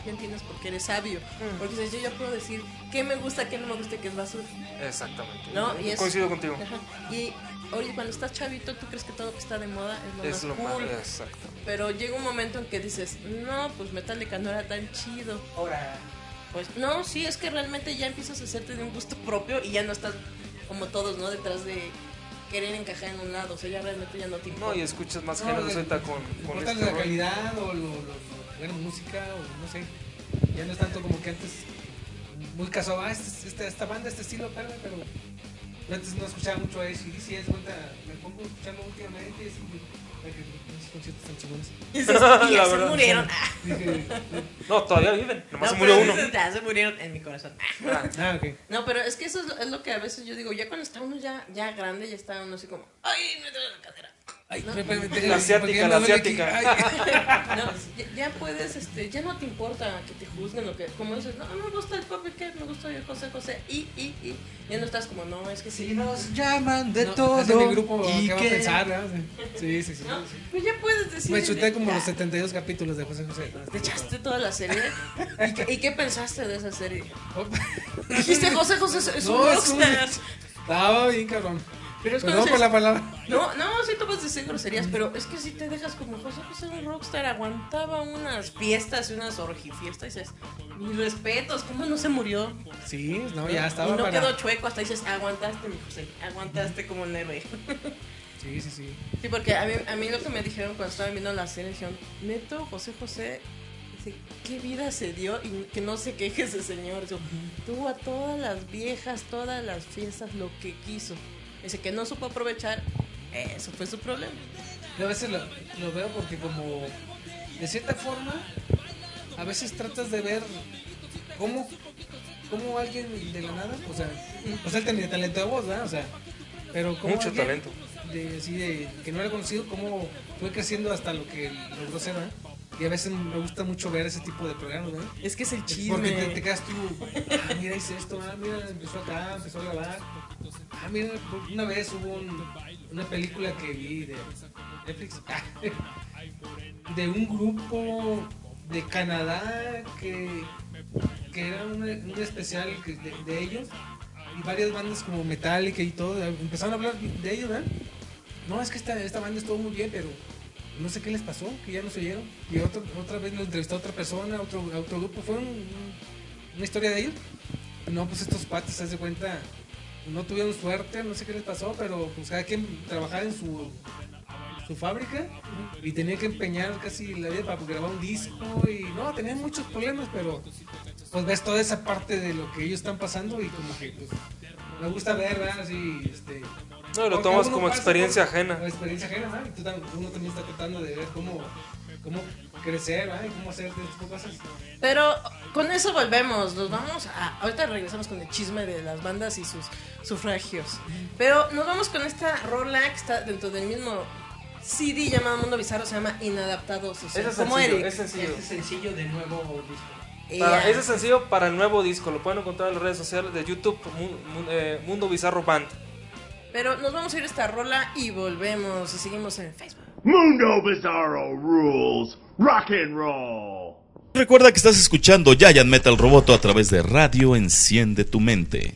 ya entiendes por qué eres sabio. Porque dices, yo ya puedo decir qué me gusta, qué no me gusta, qué es basura. Exactamente. No, y es- Coincido contigo. Ajá. Y oye, cuando estás chavito, tú crees que todo lo que está de moda es lo Es más lo cool. más. Exacto. Pero llega un momento en que dices, no, pues Metallica no era tan chido. Ahora, Pues no, sí, es que realmente ya empiezas a hacerte de un gusto propio y ya no estás como todos, ¿no? Detrás de querer encajar en un lado. O sea, ya realmente ya no te No, importa. y escuchas más No, géneros ahorita con, con este la rollo. calidad o lo, lo- lo- buena música o no sé. Ya no es tanto como que antes muy casual, ah, este- esta, esta banda, este estilo, tal, pero yo antes no escuchaba mucho a ACDC, es cuenta, me pongo a escucharlo últimamente y es esos conciertos tan chingones. Y ya se murieron. Ah, Dije, No, todavía viven. Nomás no, se murió pero uno. Ya se murieron en mi corazón. Ah. ah, ok. No, pero es que eso es lo, es lo que a veces yo digo, ya cuando está uno ya, ya grande, ya está uno así como, ay, me duele la cadera. Ay, No. me- me- me- La asiática, la asiática. Ay. No, ya, puedes, este, ya no te importa que te juzguen o que, como dices, no, me gusta el pop, ¿qué? Me gusta el José José, y, y, y, ya no estás como, no, es que sí, si nos llaman de No, todo. es mi grupo, y ¿qué va a que- pensar? verdad? Sí, sí, sí. ¿no? Pues ya puedes decir. Me chuté como ya, los 72 capítulos de José José. Te echaste toda la serie. ¿Y qué, y qué pensaste de esa serie? Dijiste José José es- es un No, es un- rockstar. Estaba bien, cabrón. Pero es Perdón por la palabra. No, no, sí tú puedes decir groserías, pero es que si te dejas como José José un rockstar, aguantaba unas fiestas y unas orgifiestas y dices, mis respetos, ¿cómo no se murió? Sí, no, ya estaba y no para... quedó chueco, hasta dices, aguantaste, mi José, aguantaste como un héroe. Sí, sí, sí. Sí, porque a mí, a mí lo que me dijeron cuando estaba viendo la serie, dijeron, neto, José José, dice, ¿qué vida se dio? Y que no se queje ese señor. Dice, tuvo a todas las viejas, todas las fiestas, lo que quiso. Dice que no supo aprovechar, eso fue su problema. Yo a veces lo, lo veo porque como, de cierta forma, a veces tratas de ver cómo, cómo alguien de la nada, o sea, o sea, él tenía talento de voz, ¿verdad? O sea, pero como Mucho talento. De, así de, que no era conocido, cómo fue creciendo hasta lo que logró ser, ¿verdad? Y a veces me gusta mucho ver ese tipo de programas, ¿verdad? Es que es el Porque chisme. te, te quedas tú, ah, mira, hice esto, ah, mira, empezó acá, empezó a grabar. Ah, mira, una vez hubo un- una película que vi de Netflix, de un grupo de Canadá que, que era una- un especial de, ellos y varias bandas como Metallica y todo, empezaron a hablar de ellos, ¿verdad? No, es que esta, esta banda estuvo muy bien, pero no sé qué les pasó, que ya no se oyeron. Y otro, otra vez lo entrevistó a otra persona, otro, a otro grupo. Fue un- un- una historia de ellos. No, pues estos patas, se de cuenta, no tuvieron suerte, no sé qué les pasó, pero pues cada quien trabajaba en su, su fábrica y tenía que empeñar casi la vida para grabar un disco y no, tenían muchos problemas, pero pues ves toda esa parte de lo que ellos están pasando y como que pues, me gusta ver, ¿verdad? Así, este... No, lo tomas como experiencia por- ajena. como experiencia ajena, ¿verdad? Y tú tam- uno también está tratando de ver cómo, cómo crecer. Y cómo hacer de cosas. Pero con eso volvemos, nos vamos a... Ahorita regresamos con el chisme de las bandas y sus sufragios. Pero nos vamos con esta rola que está dentro del mismo CD llamado Mundo Bizarro, se llama Inadaptados. O sea, Ese es como sencillo, Eric. es sencillo. Este sencillo de nuevo disco. Para- ese es sencillo para el nuevo disco. Lo pueden encontrar en las redes sociales de YouTube, eh, Mundo Bizarro Band. Pero nos vamos a ir a esta rola y volvemos y seguimos en Facebook. Mundo Bizarro rules. Rock and roll. Recuerda que estás escuchando Giant Metal Roboto a través de Radio Enciende tu Mente.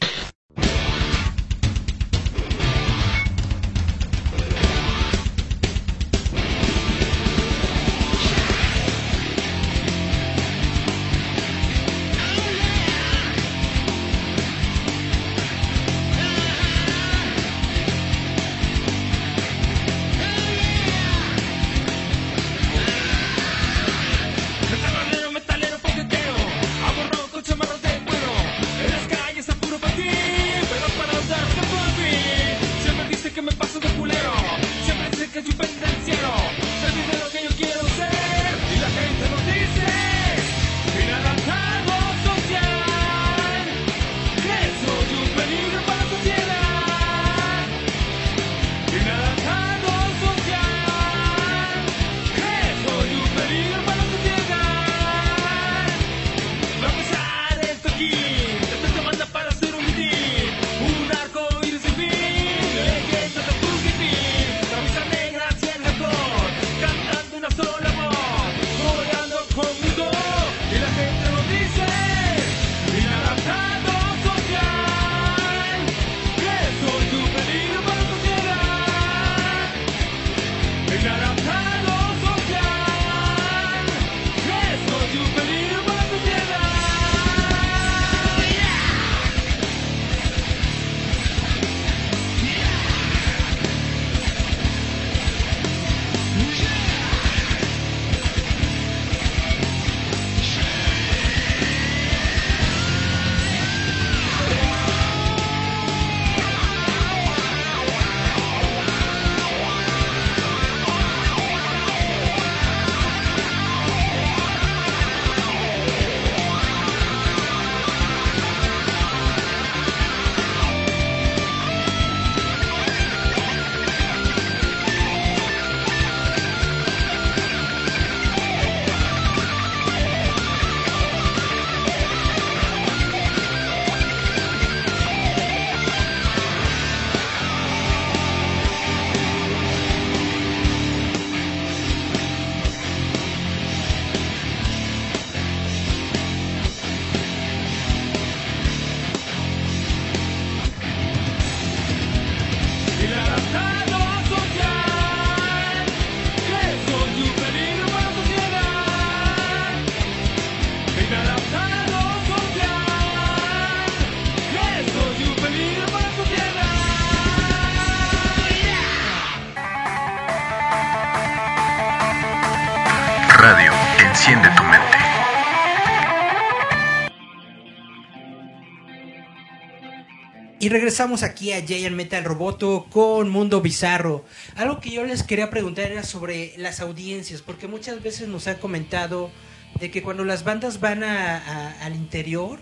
Regresamos aquí a Giant Metal Roboto con Mundo Bizarro. Algo que yo les quería preguntar era sobre las audiencias, porque muchas veces nos han comentado de que cuando las bandas van al interior,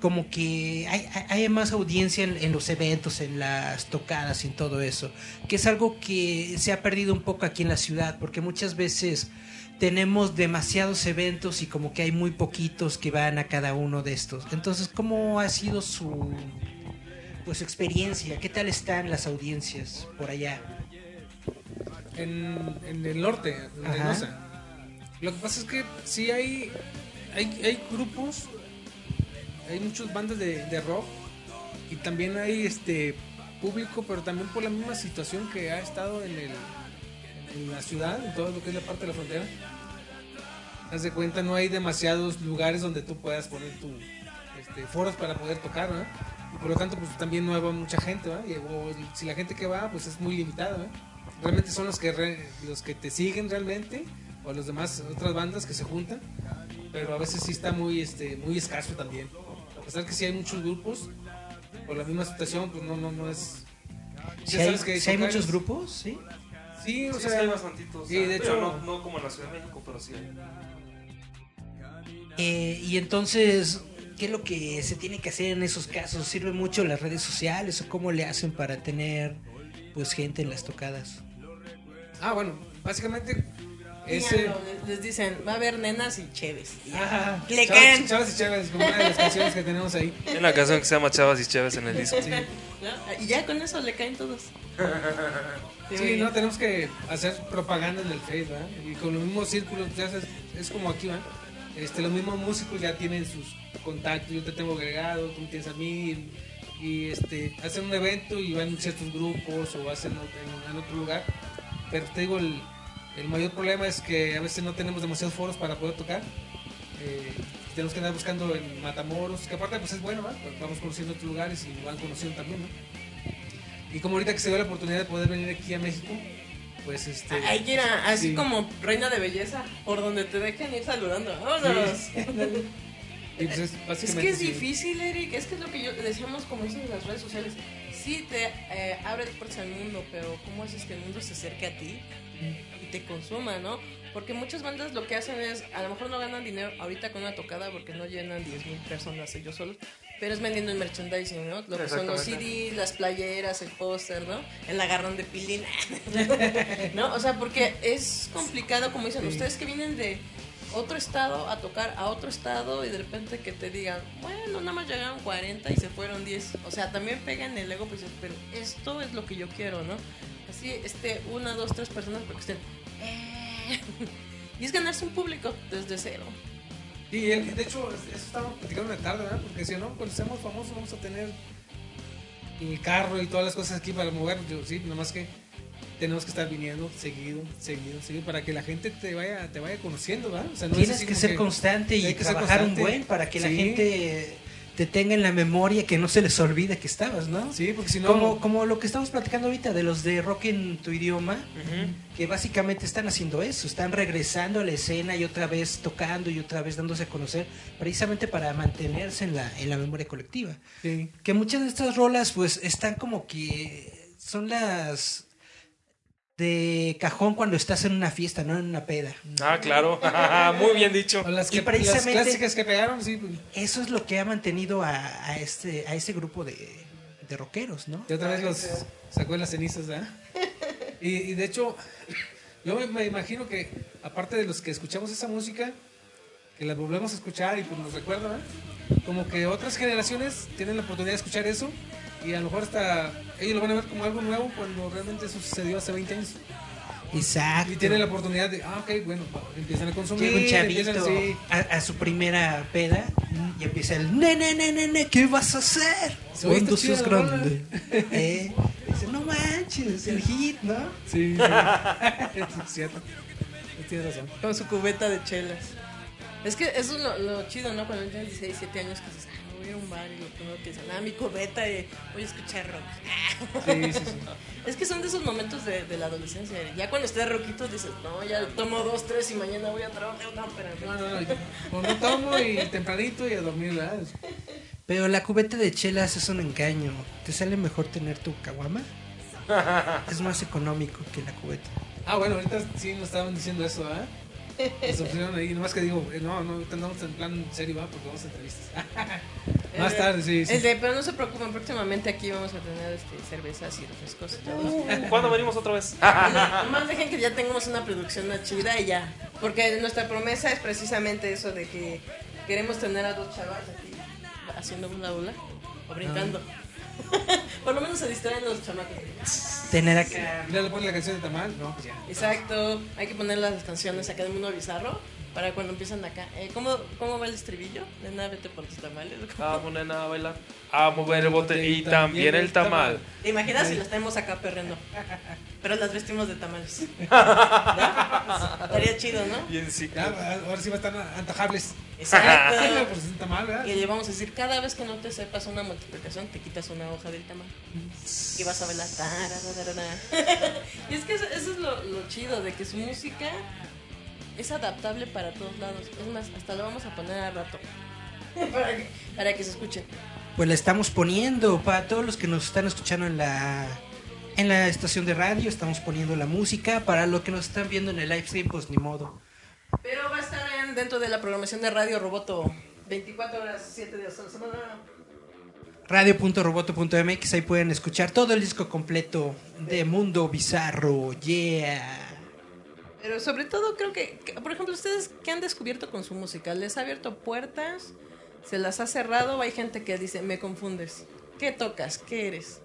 como que hay, más audiencia en, en los eventos, en las tocadas y en todo eso, que es algo que se ha perdido un poco aquí en la ciudad, porque muchas veces tenemos demasiados eventos y como que hay muy poquitos que van a cada uno de estos. Entonces, ¿cómo ha sido su pues experiencia? ¿Qué tal están las audiencias por allá? en, en el norte, en. Reynosa. Lo que pasa es que sí hay, hay, hay grupos, hay muchas bandas de, de rock y también hay este público, pero también por la misma situación que ha estado en, el, en la ciudad, en todo lo que es la parte de la frontera. Haz de cuenta, no hay demasiados lugares donde tú puedas poner tu este, foros para poder tocar, ¿verdad? Y por lo tanto, pues también no va mucha gente, ¿verdad? Y, o si la gente que va, pues es muy limitada, ¿verdad? Realmente son los que re- los que te siguen realmente o los demás otras bandas que se juntan, pero a veces sí está muy este muy escaso también. A pesar que sí hay muchos grupos por la misma situación, pues no no no es Si hay, sabes que si hay muchos grupos, ¿sí? Sí, o Sí, sea, sí hay bastantitos. sí, de pero hecho no, no como en la Ciudad de México, pero sí hay. Eh, y entonces, ¿qué es lo que se tiene que hacer en esos casos? ¿Sirve mucho las redes sociales o cómo le hacen para tener pues gente en las tocadas? Ah, bueno, básicamente ese les- dicen, va a haber nenas y cheves. Ajá, Le chavas, caen. chavas y chavas, como una de las canciones que tenemos ahí. Hay una canción que se llama Chavas y Chéves en el disco. Sí. ¿no? Y ya con eso le caen todos. Sí, no, tenemos que hacer propaganda en el Face, ¿verdad? Y con los mismos círculos, ya sabes, es como aquí, ¿verdad? Este, los mismos músicos ya tienen sus contactos, yo te tengo agregado, tú me tienes a mí, y, este, hacen un evento y van ciertos grupos o hacen en, otro lugar. Pero te digo, el, el mayor problema es que a veces no tenemos demasiados foros para poder tocar. Eh, tenemos que andar buscando en Matamoros, que aparte pues es bueno, ¿verdad? Porque Vamos conociendo otros lugares y van conociendo también. Y como ahorita que se dio la oportunidad de poder venir aquí a México, pues este... Hay que ir a- así Sí. como reina de belleza, por donde te dejen ir saludando. ¡Vámonos! pues es, que es difícil, Eric. Es que es lo que yo decíamos como eso de las redes sociales. Sí te eh, abre puertas al mundo, pero ¿cómo haces que el mundo se acerque a ti y te consuma, no? Porque muchas bandas lo que hacen es, a lo mejor no ganan dinero ahorita con una tocada porque no llenan 10.000 personas ellos solos, pero es vendiendo el merchandising, ¿no? Lo que son los. CDs, las playeras, el póster, ¿no? El agarrón de pilín. ¿No? O sea, porque es complicado, como dicen ustedes que vienen de otro estado a tocar a otro estado y de repente que te digan, bueno, nada más llegaron 40 y se fueron 10. O sea, también pegan el ego, pues pero esto es lo que yo quiero, ¿no? Así, este, una, dos, tres personas porque estén. "Eh". Y es ganarse un público desde cero. Y el- de hecho, eso estábamos platicando en la tarde, ¿verdad? Porque si no, cuando seamos famosos vamos a tener el carro y todas las cosas aquí para mover. Yo, sí, nomás que tenemos que estar viniendo seguido, seguido, seguido, para que la gente te vaya, te vaya conociendo, ¿verdad? O sea, no es Tienes que ser constante y ser trabajar un buen para que la gente te tenga en la memoria, que no se les olvide que estabas, ¿no? Sí, porque si no... Como, como lo que estamos platicando ahorita de los de rock en tu idioma, que básicamente están haciendo eso, están regresando a la escena y otra vez tocando y otra vez dándose a conocer, precisamente para mantenerse en la, en la memoria colectiva. Sí. Que muchas de estas rolas pues están como que son las de cajón cuando estás en una fiesta, no en una peda. Ah, claro. Muy bien dicho. O las, Y precisamente- las clásicas que pegaron, sí. pues, Eso es lo que ha mantenido a, a este a ese grupo de, de rockeros, ¿no? Y otra vez los sacó de las cenizas, ¿verdad? Y, y de hecho, yo me, me imagino que, aparte de los que escuchamos esa música, que la volvemos a escuchar y pues nos recuerda, ¿verdad? Como que otras generaciones tienen la oportunidad de escuchar eso y a lo mejor hasta ellos lo van a ver como algo nuevo cuando realmente eso sucedió hace 20 años. Exacto. Y tienen la oportunidad de, ah, ok, bueno, empiezan a consumir. Llega un empiezan chavito así. a, a su primera peda y empieza el nene, nene, nene, ¿qué vas a hacer? Cuando seas grande. Eh, dice, no manches, el hit, ¿no? Sí, sí. es cierto. Tienes razón. Con su cubeta de chelas. Es que eso es lo, lo chido, ¿no? Cuando tienes 16, 17 años que dices, ah, ir a un bar y lo primero que dicen, ah, mi cubeta y voy a escuchar rock. Sí, sí, sí. Es que son de esos momentos de, de la adolescencia. Ya cuando estés roquito dices, no, ya tomo dos, tres y mañana voy a trabajar. No, espérame. No, no, no. yo- Pues no tomo y tempranito y a dormir, ¿verdad? Pero la cubeta de chelas es un engaño. ¿Te sale mejor tener tu caguama? Es más económico que la cubeta. Ah, bueno, ahorita sí nos estaban diciendo eso, ¿ah? Nos ofrecieron ahí, nomás que digo, eh, no, no, andamos en plan serio, ¿va? Porque vamos a entrevistas. Más tarde, sí, sí. este, pero no se preocupen, próximamente aquí vamos a tener este, cervezas y refrescos y todo. ¿Cuándo venimos otra vez? Nomás dejen que ya tengamos una producción más chida y ya. Porque nuestra promesa es precisamente eso de que queremos tener a dos chavas aquí haciendo una ola o brincando. Por lo menos se distraen los chamacos. Tener acá. ¿Ya le ponen la canción de Tamal? No, pues ya. Exacto, hay que poner las canciones acá de Mundo Bizarro para cuando empiezan acá. Eh, ¿cómo, ¿Cómo va el estribillo? Nena, vete por tus tamales. Vamos, nena, a bailar. A mover el bote y también el tamal. ¿Te imaginas si las tenemos acá perreando? Pero las vestimos de tamales. ¿No? Estaría chido, ¿no? Bien, sí. Ya, ahora sí va a estar antojables. Exacto. Pues es un tamal, ¿verdad? Y le vamos a decir, cada vez que no te sepas una multiplicación, te quitas una hoja del tamal. Y vas a bailar. tarararara. y es que eso, eso es lo, lo chido, de que su música es adaptable para todos lados. Es más, hasta lo vamos a poner a rato. para, que, para que se escuche. Pues la estamos poniendo para todos los que nos están escuchando en la en la estación de radio, estamos poniendo la música. Para los que nos están viendo en el live stream, pues ni modo. Pero va a estar en- dentro de la programación de Radio Roboto 24 horas, 7 días a la semana. Radio.roboto.mx, ahí pueden escuchar todo el disco completo de Mundo Bizarro. Yeah. Pero sobre todo creo que, que, por ejemplo, ustedes que han descubierto con su música, les ha abierto puertas, se las ha cerrado, hay gente que dice, me confundes, ¿qué tocas? ¿Qué eres?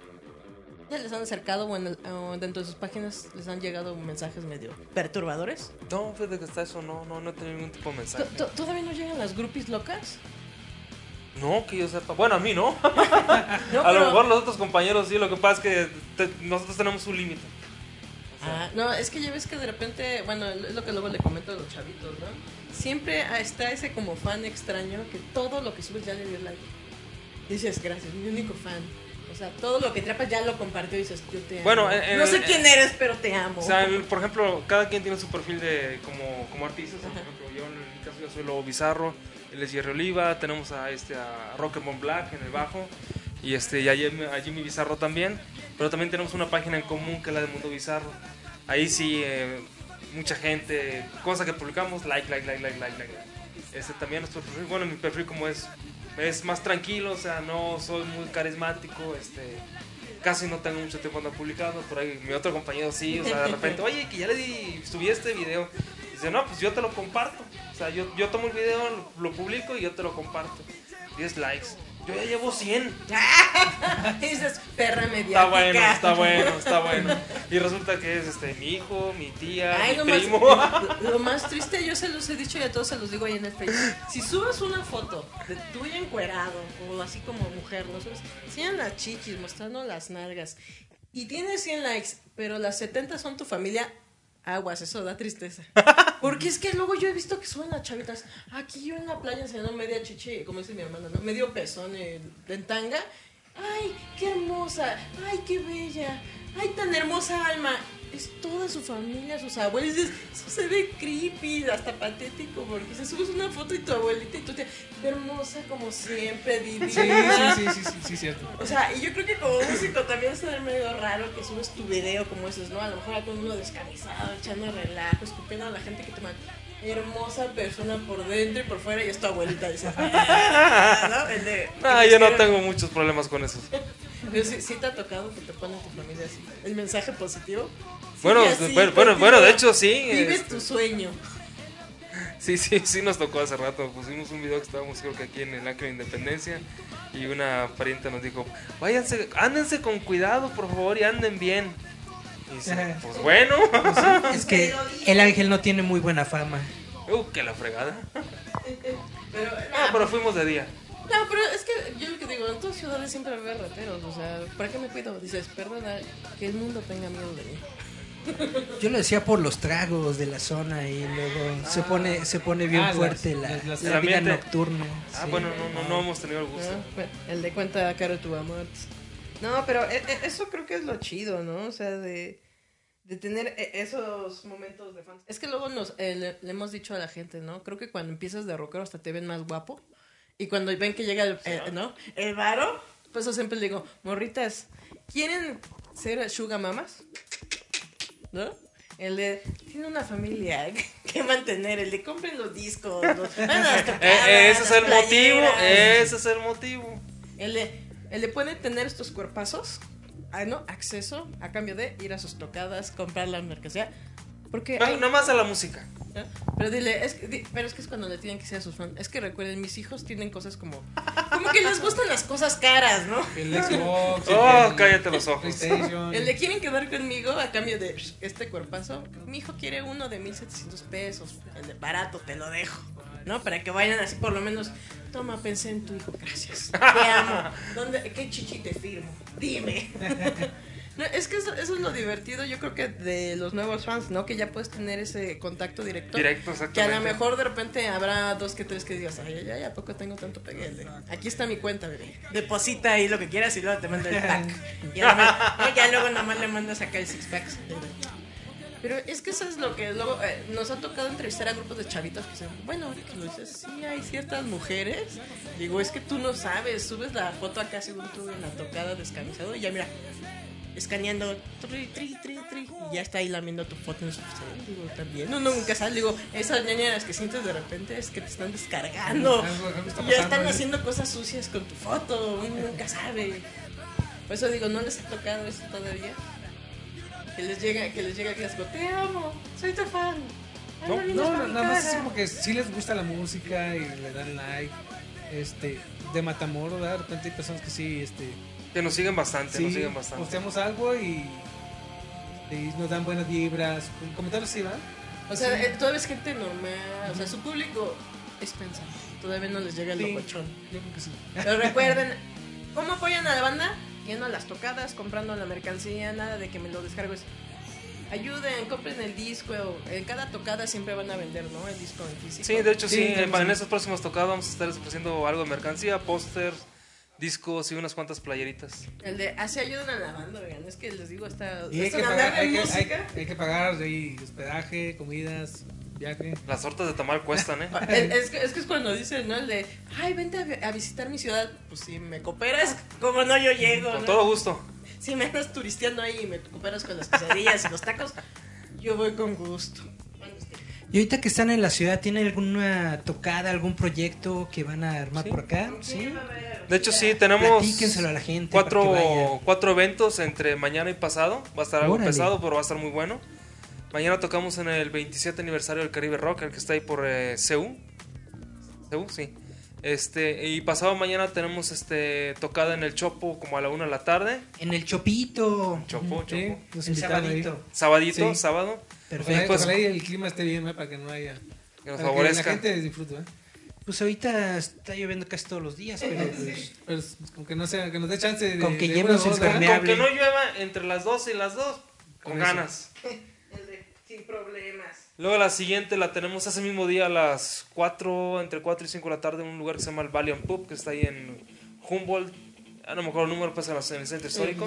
¿Ya les han acercado o, en el- o dentro de sus páginas les han llegado mensajes medio perturbadores? No, fíjate que hasta eso no, no, no he tenido ningún tipo de mensaje. ¿To- to- ¿Todavía no llegan las groupies locas? No, que yo sepa. Bueno, a mí no. No, a lo pero- mejor los otros compañeros sí, lo que pasa es que te- nosotros tenemos un límite. Ah, no, es que ya ves que de repente, bueno, es lo que luego le comento a los chavitos, ¿no? Siempre está ese como fan extraño que todo lo que subes ya le dio like. Dices, gracias, mi único fan. O sea, todo lo que trapas ya lo compartió y dices, yo te amo. Bueno, en- no sé quién eres, pero te amo. O sea, el- por ejemplo, cada quien tiene su perfil de como, como artista. Por ejemplo, yo en mi caso yo soy Lobo Bizarro, él es Jerry Oliva, tenemos a este a Rockemon Black en el bajo y este y a Jimmy, a Jimmy Bizarro también, pero también tenemos una página en común que es la de Mundo Bizarro. Ahí sí eh, mucha gente, cosa que publicamos, like, like, like, like, like, like. Este también nuestro perfil, bueno, mi perfil como es es más tranquilo, o sea, no soy muy carismático, este casi no tengo mucho tiempo andando publicando, por ahí mi otro compañero sí, o sea, de repente, oye, que ya le di, subí este video. Dice, no, pues yo te lo comparto. O sea, yo, yo tomo el video, lo, lo publico y yo te lo comparto. 10 likes. Yo ya llevo 100. Y dices, perra mediática. Está bueno, está bueno, está bueno. Y resulta que es este mi hijo, mi tía, Ay, mi lo más, primo. lo, lo más triste, yo se los he dicho y a todos se los digo ahí en el Facebook. Si subes una foto de tuyo encuerado o así como mujer, no subes, enseñan las chichis, mostrando las nalgas y tienes 100 likes, pero las 70 son tu familia, aguas, eso da tristeza. Porque es que luego yo he visto que suben las chavitas, aquí yo en la playa enseñando media chichi, como dice mi hermana, ¿no? medio pezón en, en tanga. Ay, qué hermosa, ay, qué bella, ay, tan hermosa alma. Es toda su familia, sus abuelos. Dices, Eso se ve creepy, hasta patético, porque se subes una foto y tu abuelita y tu tía, hermosa como siempre, divina. Sí, sí, sí, sí, sí, sí, cierto. O sea, y yo creo que como músico también es medio raro que subes tu video como esos, ¿no? A lo mejor con uno descamisado, echando relajo, escupiendo a la gente que te manda. Hermosa persona por dentro y por fuera y es tu abuelita. Dices, ¿no? El de- Ah, yo no tengo muchos problemas con eso. Pero sí, sí te ha tocado que te ponen tu familia así. El mensaje positivo. Bueno, así, bueno, bueno, bueno, de hecho sí. Vive este, tu sueño. Sí, sí, sí nos tocó hace rato. Pusimos un video que estábamos creo que aquí en el Ángel de Independencia y una pariente nos dijo, váyanse, ándense con cuidado, por favor, y anden bien. Y dice, pues bueno. Es que el ángel no tiene muy buena fama. uh, que la fregada. Pero, Ah, pero fuimos de día. No, pero es que yo lo que digo, en todas ciudades siempre va a haber rateros, o sea, ¿para qué me cuido? Dices, perdona, que el mundo tenga miedo de mí. Yo lo decía por los tragos de la zona y luego se pone se pone bien Ah, las- fuerte la, las- las- la el vida nocturna. Ah, sí. bueno, no, no, no hemos tenido el gusto. ¿no? Bueno, El de cuenta caro tu amor. No, pero e- e- eso creo que es lo chido, ¿no? O sea, de, de tener e- esos momentos de fans. Es que luego nos, eh, le, le hemos dicho a la gente, ¿no? Creo que cuando empiezas de rockero hasta te ven más guapo. Y cuando ven que llega el, eh, ¿no? El varo, pues yo siempre le digo, morritas, ¿quieren ser sugar mamas? ¿No? El de, tiene una familia que mantener, el de compren los discos, los, las tocadas, Eh, ese es el motivo, ese es el motivo. El de, el de puede tener estos cuerpazos, ah, ¿no? Acceso a cambio de ir a sus tocadas, comprar la mercancía. Porque hay- nada más a la música. ¿no? Pero dile, es que, di- pero es que es cuando le tienen que decir a sus fans. Es que recuerden, mis hijos tienen cosas como. Como que les gustan las cosas caras, ¿no? El Xbox. Oh, el- cállate los ojos. El de quieren quedar conmigo a cambio de este cuerpazo. Mi hijo quiere uno de 1700 pesos. El de barato, te lo dejo. ¿No? Para que vayan así por lo menos. Toma, pensé en tu hijo, gracias. Te amo. ¿Dónde, ¿Qué chichi te firmo? Dime. No, es que eso, eso es lo divertido, yo creo que de los nuevos fans, ¿no? Que ya puedes tener ese contacto directo. Directo, Que a lo mejor de repente habrá dos que tres que digas, ay, ay, ay, ¿a poco tengo tanto pegue? El de, Aquí está mi cuenta, bebé. Deposita ahí lo que quieras y luego te manda el pack. Y además, ¿no? ya luego nada más le mandas acá el six pack. Pero es que eso es lo que luego eh, nos ha tocado entrevistar a grupos de chavitos que dicen, bueno, ahora que lo dices, sí hay ciertas mujeres. Digo, es que tú no sabes, subes la foto acá según tú en la tocada descamisado y ya mira, escaneando, tri, tri, tri, tri, y ya está ahí lamiendo tu foto en su. Digo, también, no, no, nunca sabes. Digo, esas ñañeras que sientes de repente es que te están descargando. Algo- algo está Y ya están ahí. haciendo cosas sucias con tu foto, uno nunca sabe. Por eso digo, no les ha tocado eso todavía. Que les llega, que les llega que les digo, te amo, soy tu fan. No, No, nada más cara". es como que sí les gusta la música y le dan like. Este, de Matamoros, ¿verdad? de repente hay personas que sí, este, Que nos siguen bastante, sí, nos siguen bastante. posteamos algo y, y nos dan buenas vibras. Comentarios sí, ¿va? O sea, eh, todavía es gente normal, o sea, su público es pensante. Todavía no les llega el Sí. locochón. Yo creo que sí. Pero recuerden, ¿cómo apoyan a la banda? Yendo a las tocadas, comprando la mercancía, nada de que me lo descargo. es, Ayuden, compren el disco. En cada tocada siempre van a vender, ¿no? El disco en físico. Sí, de hecho sí, Sí, en, en esas próximas tocadas vamos a estar ofreciendo algo de mercancía, pósters, discos y unas cuantas playeritas. El de, así ayudan a la banda, oigan. Es que les digo, esta. Y hay que, pagar, hay, que, hay, música. hay que pagar ahí hospedaje, comidas, viaje. Las tortas de tamal cuestan, ¿eh? Es, que, es que es cuando dicen, ¿no? El de, ay, vente a, vi- a visitar mi ciudad. Pues si me cooperas, como no yo llego, Con ¿no? todo gusto. Si me andas turisteando ahí y me cooperas con las quesadillas y los tacos, yo voy con gusto. Y ahorita que están en la ciudad, ¿tienen alguna tocada, algún proyecto que van a armar por acá? Sí. De hecho sí, tenemos Platíquenselo a la gente para que cuatro, cuatro eventos entre mañana y pasado. Va a estar algo Órale. pesado, pero va a estar muy bueno. Mañana tocamos en el 27 aniversario del Caribe Rock, el que está ahí por eh, CEU. CEU, sí. Este, y pasado mañana tenemos este tocada en el Chopo como a la una de la tarde. En el Chopito. Chopo, Sí, Chopo. El sabadito. Sabadito, Sí. sábado. Perfecto. Pues- ojalá y el clima esté bien, ¿eh? para que no haya. Que nos para que favorezca. la gente disfrute, ¿eh? Pues ahorita está lloviendo casi todos los días, pero pues, Pero es- con que no sea, que nos dé chance de. Con que de ¿verdad? impermeables. Con que no llueva entre las 12 y las 2, con Con ganas. El de, sin problemas. Luego la siguiente la tenemos ese mismo día a las 4, entre 4 y 5 de la tarde en un lugar que se llama el Valiant Pub, que está ahí en Humboldt. A lo mejor el número pasa en la- en el centro histórico.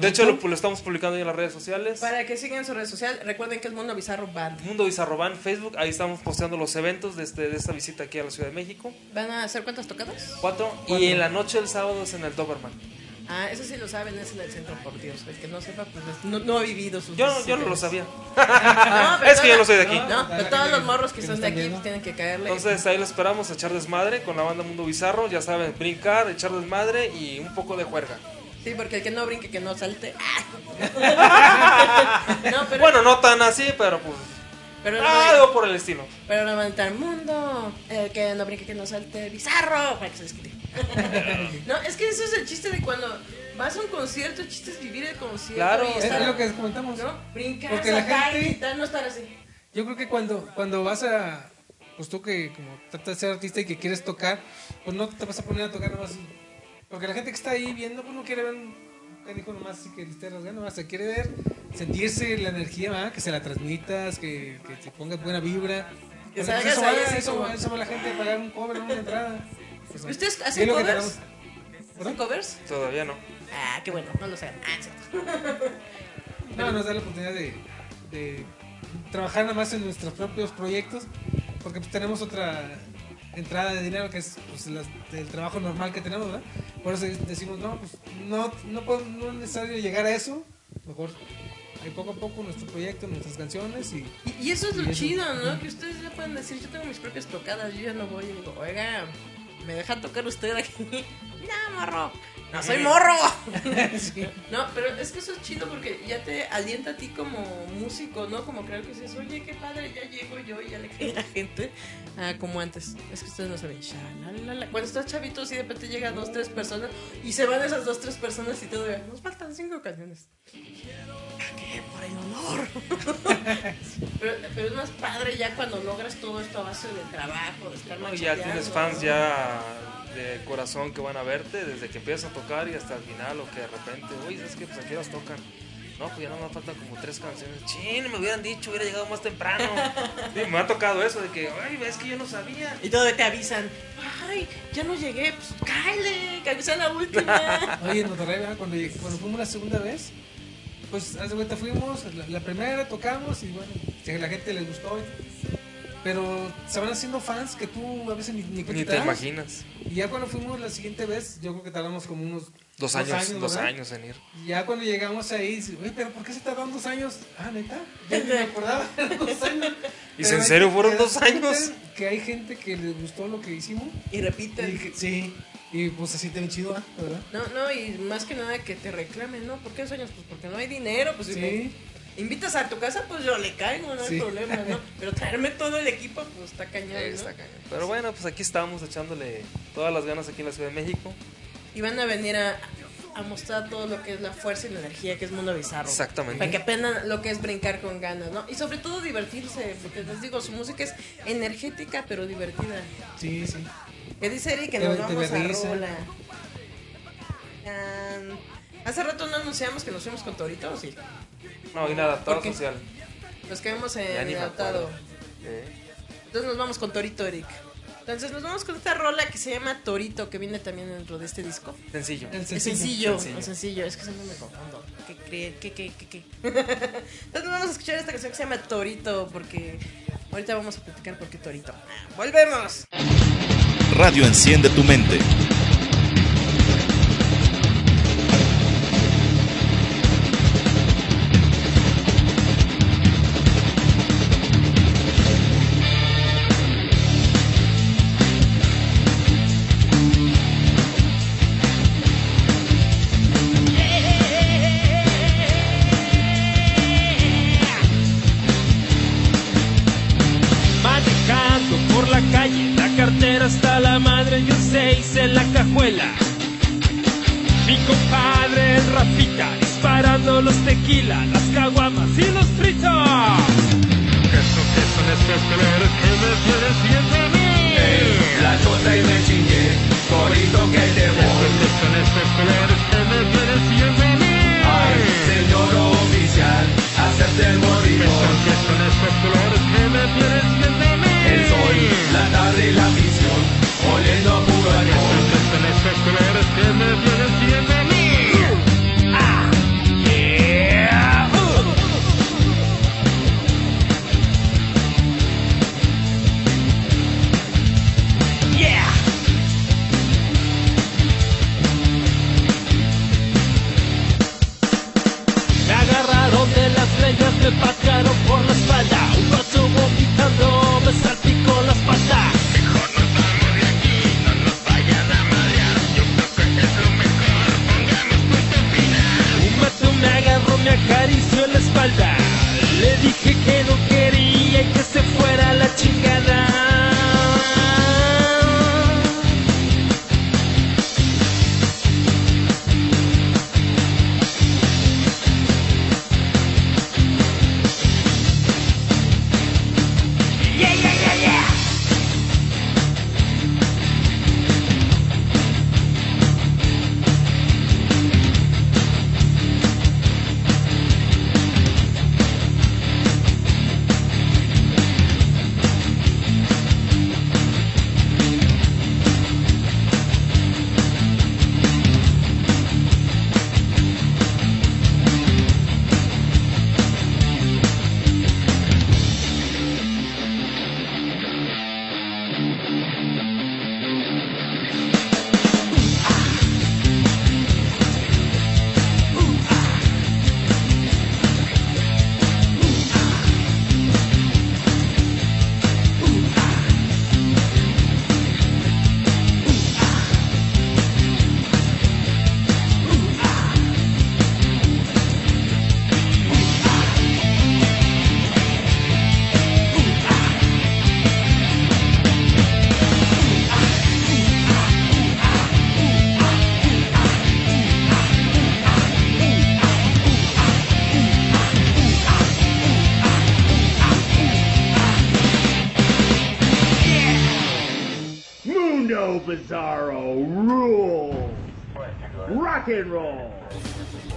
De hecho lo, lo estamos publicando en las redes sociales. Para que sigan su red social, recuerden que es Mundo Bizarro Band. Mundo Bizarroban Facebook, ahí estamos posteando los eventos de, este- de esta visita aquí a la Ciudad de México. ¿Van a hacer cuántas tocadas? Cuatro. Y en la noche del sábado es en el Doberman. Ah, eso sí lo saben, es en el centro, por Dios. El que no sepa, pues no, no ha vivido sus Yo, yo no lo 17 sabía. No, pero Es que yo no soy de aquí. No, pero todos los morros que Que son de aquí pues, tienen que caerle. Entonces ahí lo esperamos a echar desmadre con la banda Mundo Bizarro. Ya saben, brincar, echar desmadre y un poco de juerga. Sí, porque el que no brinque, que no salte. no, pero, Bueno, no tan así, pero pues pero, no, algo por el estilo. pero no van a estar mundo. El que no brinque, que no salte. Bizarro. Para que se les quite. no, es que eso es el chiste de cuando vas a un concierto. El chiste es vivir el concierto. Claro, y Es, estar, es lo que comentamos. ¿no? Brincar, Porque la saltar, gente- gritar, no estar así. Yo creo que cuando, cuando vas a. Pues tú que como tratas de ser artista y que quieres tocar, pues no te vas a poner a tocar nomás. Porque la gente que está ahí viendo, pues no quiere ver canijo nomás así que le esté rasgando, se quiere ver sentirse la energía, ¿verdad? que se la transmitas, que, que te pongas buena vibra. Pues, eso, va, eso, va- eso va la gente a pagar un cover, una entrada. Pues, ¿Y ustedes es hacen covers? ¿Hacen covers? Todavía no. Ah, qué bueno, no lo saben. Ah. No, nos da la oportunidad de, de trabajar nada más en nuestros propios proyectos, porque pues, tenemos otra entrada de dinero que es pues, las- el trabajo normal que tenemos, ¿verdad? Por eso decimos, no, pues no, no, podemos- no es necesario llegar a eso, mejor ahí poco a poco nuestro proyecto, nuestras canciones y Y, y eso es lo Y eso- chido, ¿no? Que ustedes ya pueden decir, yo tengo mis propias tocadas, yo ya no voy y digo, oiga, ¿me deja tocar usted aquí? No, morro. No, soy morro. No, pero es que eso es chido porque ya te alienta a ti como músico, ¿no? Como creo que dices, oye, qué padre, ya llego yo y ya le cae la gente. Ah, como antes. Es que ustedes no saben. shalalala. Cuando estás chavito, y de repente llegan dos, tres personas y se van esas dos, tres personas y todo. Nos faltan cinco canciones. ¿A qué? Por el honor. pero, pero es más padre ya cuando logras todo esto a base de trabajo, de estar No, ya tienes fans ¿no? ya de corazón que van a verte desde que empiezas a tocar y hasta el final o que de repente, oye, ¿sabes qué? Pues aquí las tocan. No, pues ya no me faltan como tres canciones. Chin, me hubieran dicho, hubiera llegado más temprano. Sí, me ha tocado eso de que, ay, ves que yo no sabía. Y todo te avisan, ay, ya no llegué, pues cáele, que avisa la última. Oye, en Monterrey, cuando, cuando fuimos la segunda vez, pues haz de vuelta fuimos, la, la primera tocamos y bueno, la gente les gustó. Pero se van haciendo fans que tú a veces ni, ni, Ni te imaginas. Y ya cuando fuimos la siguiente vez, yo creo que tardamos como unos Dos años, dos años en ir. Y ya cuando llegamos ahí, dices, oye, pero ¿por qué se tardaron dos años? Ah, neta, ya ni me acordaba, dos años. ¿Y Pero en serio fueron dos años? Que hay gente que les gustó lo que hicimos. Y Y repiten. que- sí, y pues se siente bien chido, ¿ah? ¿verdad? No, no, y más que nada que te reclamen, ¿no? ¿Por qué dos años? Pues porque no hay dinero, pues Sí. Invitas a tu casa, pues yo le caigo, no hay problema, ¿no? Pero traerme todo el equipo, pues está cañón, ¿no? está cañón. Pero bueno, pues aquí estamos echándole todas las ganas aquí en la Ciudad de México. Y van a venir a, a mostrar todo lo que es la fuerza y la energía que es Mundo Bizarro. Exactamente. Para que aprendan lo que es brincar con ganas, ¿no? Y sobre todo divertirse, porque les digo, su música es energética pero divertida. Sí, sí. ¿Qué dice Eric? Que nos vamos a rola. Hace rato no anunciamos que nos fuimos con Torito, ¿o sí? No, y nada, todo ¿Por qué? social. Nos quedamos en acuerdo. Eh, Entonces nos vamos con Torito, Eric. Entonces nos vamos con esta rola que se llama Torito, que viene también dentro de este disco. Sencillo. El sencillo, Sencillo. es sencillo, es que siempre me confundo. ¿Qué? ¿Qué, qué, qué, qué? Entonces vamos a escuchar esta canción que se llama Torito, porque ahorita vamos a platicar por qué Torito. Ah, ¡Volvemos! Radio Enciende tu mente.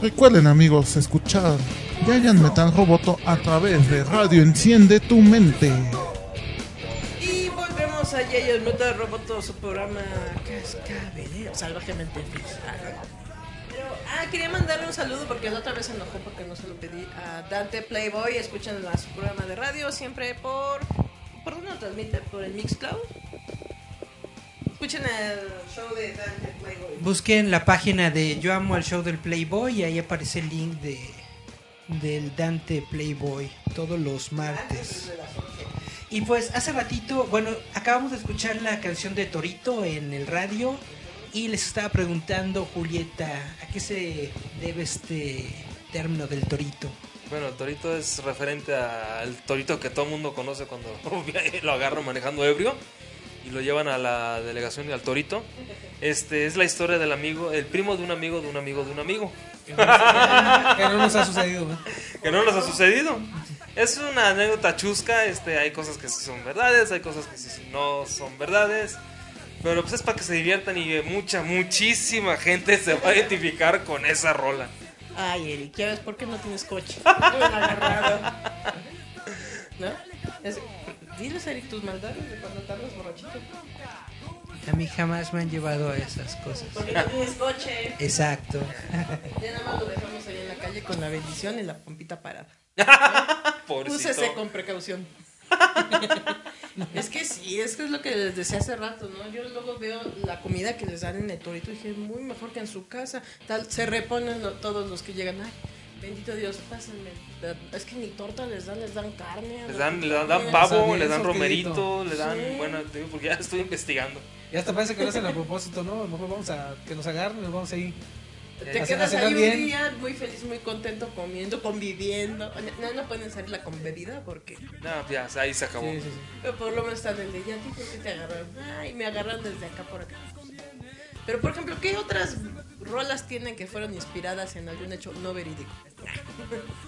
Recuerden amigos escuchar Giant Metal Roboto a través de Radio Enciende tu Mente. Y volvemos a Yayo Metal Roboto, su programa Cascabelero, salvajemente bizarro. Pero, ah, quería mandarle un saludo porque la otra vez se enojó porque no se lo pedí a Dante Playboy. Escuchan su programa de radio siempre por. ¿Por dónde lo transmite? ¿Por el Mixcloud? Escuchen el show de Dante Playboy. Busquen la página de Yo amo el show del Playboy y ahí aparece el link de del Dante Playboy todos los martes. Y pues hace ratito, bueno, acabamos de escuchar la canción de Torito en el radio y les estaba preguntando Julieta, ¿a qué se debe este término del Torito? Bueno, el torito es referente al torito que todo el mundo conoce cuando lo agarran manejando ebrio y lo llevan a la delegación y al torito. Este es la historia del amigo, el primo de un amigo de un amigo de un amigo. Que no nos ha sucedido, ¿no? que no nos ha sucedido. Es una anécdota chusca, este, hay cosas que sí son verdades, hay cosas que sí no son verdades. Pero pues es para que se diviertan y mucha, muchísima gente se va a identificar con esa rola. Ay, Eric, ¿ya ves por qué no tienes coche? ¿No? Es- diles, Eric, tus maldades de cuando tardas borrachito. A mí jamás me han llevado a esas cosas. Porque no tienes coche. Exacto. Ya nada más lo dejamos ahí en la calle con la bendición y la pompita parada. Úsese con precaución. es que sí, es que es lo que les decía hace rato, ¿no? Yo luego veo la comida que les dan en el torito y dije, muy mejor que en su casa. Tal, se reponen lo- todos los que llegan. Ay, bendito Dios, pásenme. Es que ni torta les dan, les dan carne. Les dan, le dan, dan pavo, bien le dan romerito, le dan, Sí. bueno, te porque ya estoy investigando. Y hasta parece que lo hacen a propósito, ¿no? A lo mejor vamos a que nos agarren y nos vamos ahí. Te a quedas ahí un día muy feliz, muy contento, comiendo, conviviendo. No, no pueden salirla con bebida porque... No, ya, ahí se acabó. Sí, sí, sí. Pero por lo menos están el de ya, ¿a qué te agarraron? Ay, me agarran desde acá por acá. Pero por ejemplo, ¿qué otras rolas tienen que fueron inspiradas en algún hecho no verídico?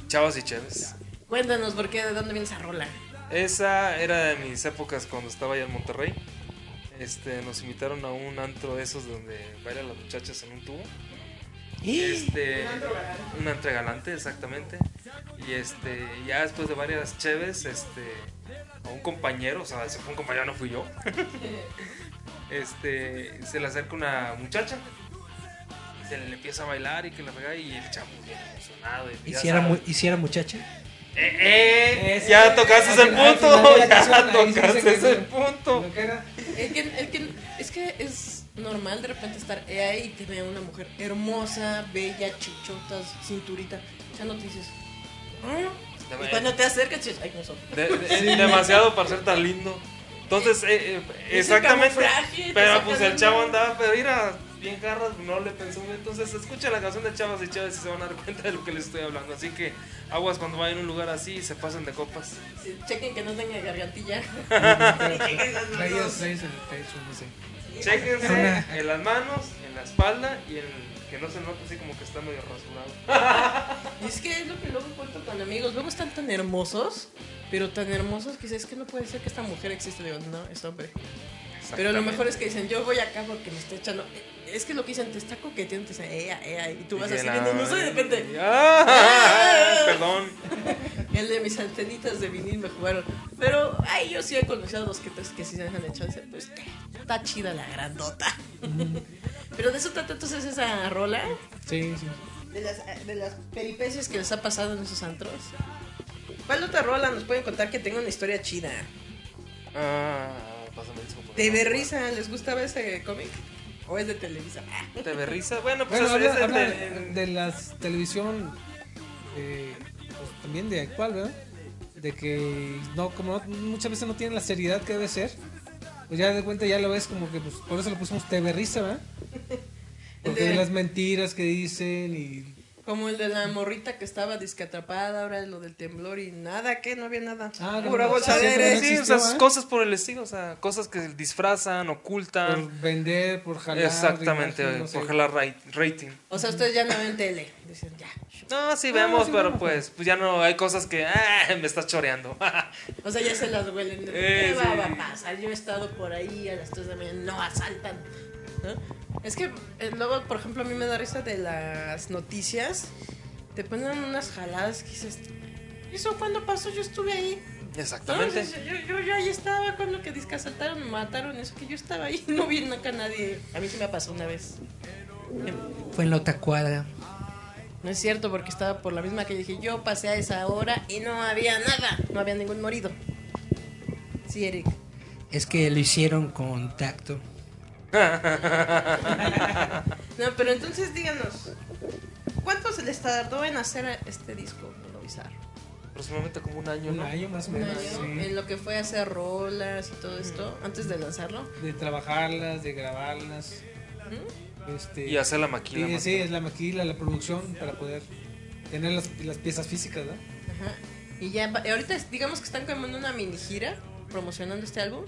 Chavas y chéves. Cuéntanos por qué, de dónde viene esa rola. Esa era de mis épocas cuando estaba allá en Monterrey. Este, nos invitaron a un antro de esos donde bailan las muchachas en un tubo. Este, un antro galante, exactamente. Y este, ya después de varias cheves, este, a un compañero, o sea, si fue un compañero, no fui yo. este, se le acerca una muchacha. Se le empieza a bailar y que la pega y el chavo bien emocionado. Y, ¿Y ya si era, mu- y si era muchacha? Eh, eh, Ese- ya tocaste el punto. Ya tocaste no. punto. Lo que era- El que, el que, es que es normal de repente estar ahí y te ve una mujer hermosa, bella, chichotas, cinturita. Ya no te dices. "¿Ah?". Y cuando te acercas, dices, ay, no son. De- de- Demasiado para ser tan lindo. Entonces, eh, eh, Es el exactamente. Pero pues el chavo andaba, pero mira, bien garras, no le pensó. Entonces, escucha la canción de Chavas y Chavas y se van a dar cuenta de lo que les estoy hablando. Así que aguas cuando vayan a un lugar así y se pasen de copas. Sí, Chequen que no tenga gargantilla. Traías, traías el pecho, no sé. Chéquense en las manos, en la espalda y en que no se note así como que está medio rasurado. Y es que es lo que luego cuento con amigos. Luego están tan hermosos, pero tan hermosos que es que no puede ser que esta mujer existe. Digo, no, es hombre. Pero lo mejor es que dicen, yo voy acá porque me está echando. Es que lo que dicen, te está coqueteando, te dicen, ea, ea, y tú vas así viendo, no sé, de repente. Ah, perdón. El de mis antenitas de vinil me jugaron. Pero, ay, yo sí he conocido a los que, que sí se dejan echarse. Pues, está chida la grandota. Pero de eso trata entonces esa rola. Sí, sí. De las, de las peripecias que les ha pasado en esos antros. ¿Cuál otra rola nos pueden contar que tenga una historia chida? Ah, pásame eso. por ¿De favor. Berrisa les gustaba ese cómic? ¿O es de Televisa? ¿Te berriza? Bueno, pues Bueno, es, habla, es de- habla de- de la televisión eh, pues, también de actual, ¿verdad? De que no, como no- muchas veces no tienen la seriedad que debe ser, pues ya de cuenta ya lo ves como que pues por eso le pusimos TV Risa, ¿verdad? Porque de las mentiras que dicen y Como el de la morrita que estaba disque atrapada, ahora lo del temblor y nada, que no había nada. Ah, Pura no, bolsa sí, de aire. no Sí, o sea, ¿eh? cosas por el estilo, o sea, cosas que disfrazan, por ocultan. vender, por jalar. Exactamente, imagen, no sé. por jalar ra- rating. O sea, ustedes ya no ven tele. Dicen, ya, No, sí Ah, vemos, sí pero vemos, pues, pues ya no hay cosas que ah, me estás choreando. O sea, ya se las huelen. Eh, ¿Qué sí. va, va a pasar? Yo he estado por ahí a las 3 de la mañana, no asaltan. ¿no? Es que eh, luego, por ejemplo, a mí me da risa de las noticias. Te ponen unas jaladas que dices, ¿eso cuándo pasó? Yo estuve ahí. No, Exactamente. yo, yo, yo- yo ahí estaba cuando que disque asaltaron, me mataron, eso que yo estaba ahí, no vi nunca a nadie. A mí sí me pasó una vez. Fue en la otra cuadra. No es cierto, porque estaba por la misma que dije, yo pasé a esa hora y no había nada, no había ningún morido. Sí, Eric. Es que lo hicieron con tacto. No, pero entonces díganos, ¿cuánto se les tardó en hacer este disco, Mundo Bizarro? Aproximadamente como un año, Un ¿no? año más o Un menos. año, sí. En lo que fue hacer rolas y todo esto, antes de lanzarlo. De trabajarlas, de grabarlas. Este, Y hacer la maquila. Sí, es la maquila, la producción para poder tener las, las piezas físicas, ¿no? Ajá. Y ya, ahorita digamos que están como en una mini gira promocionando este álbum.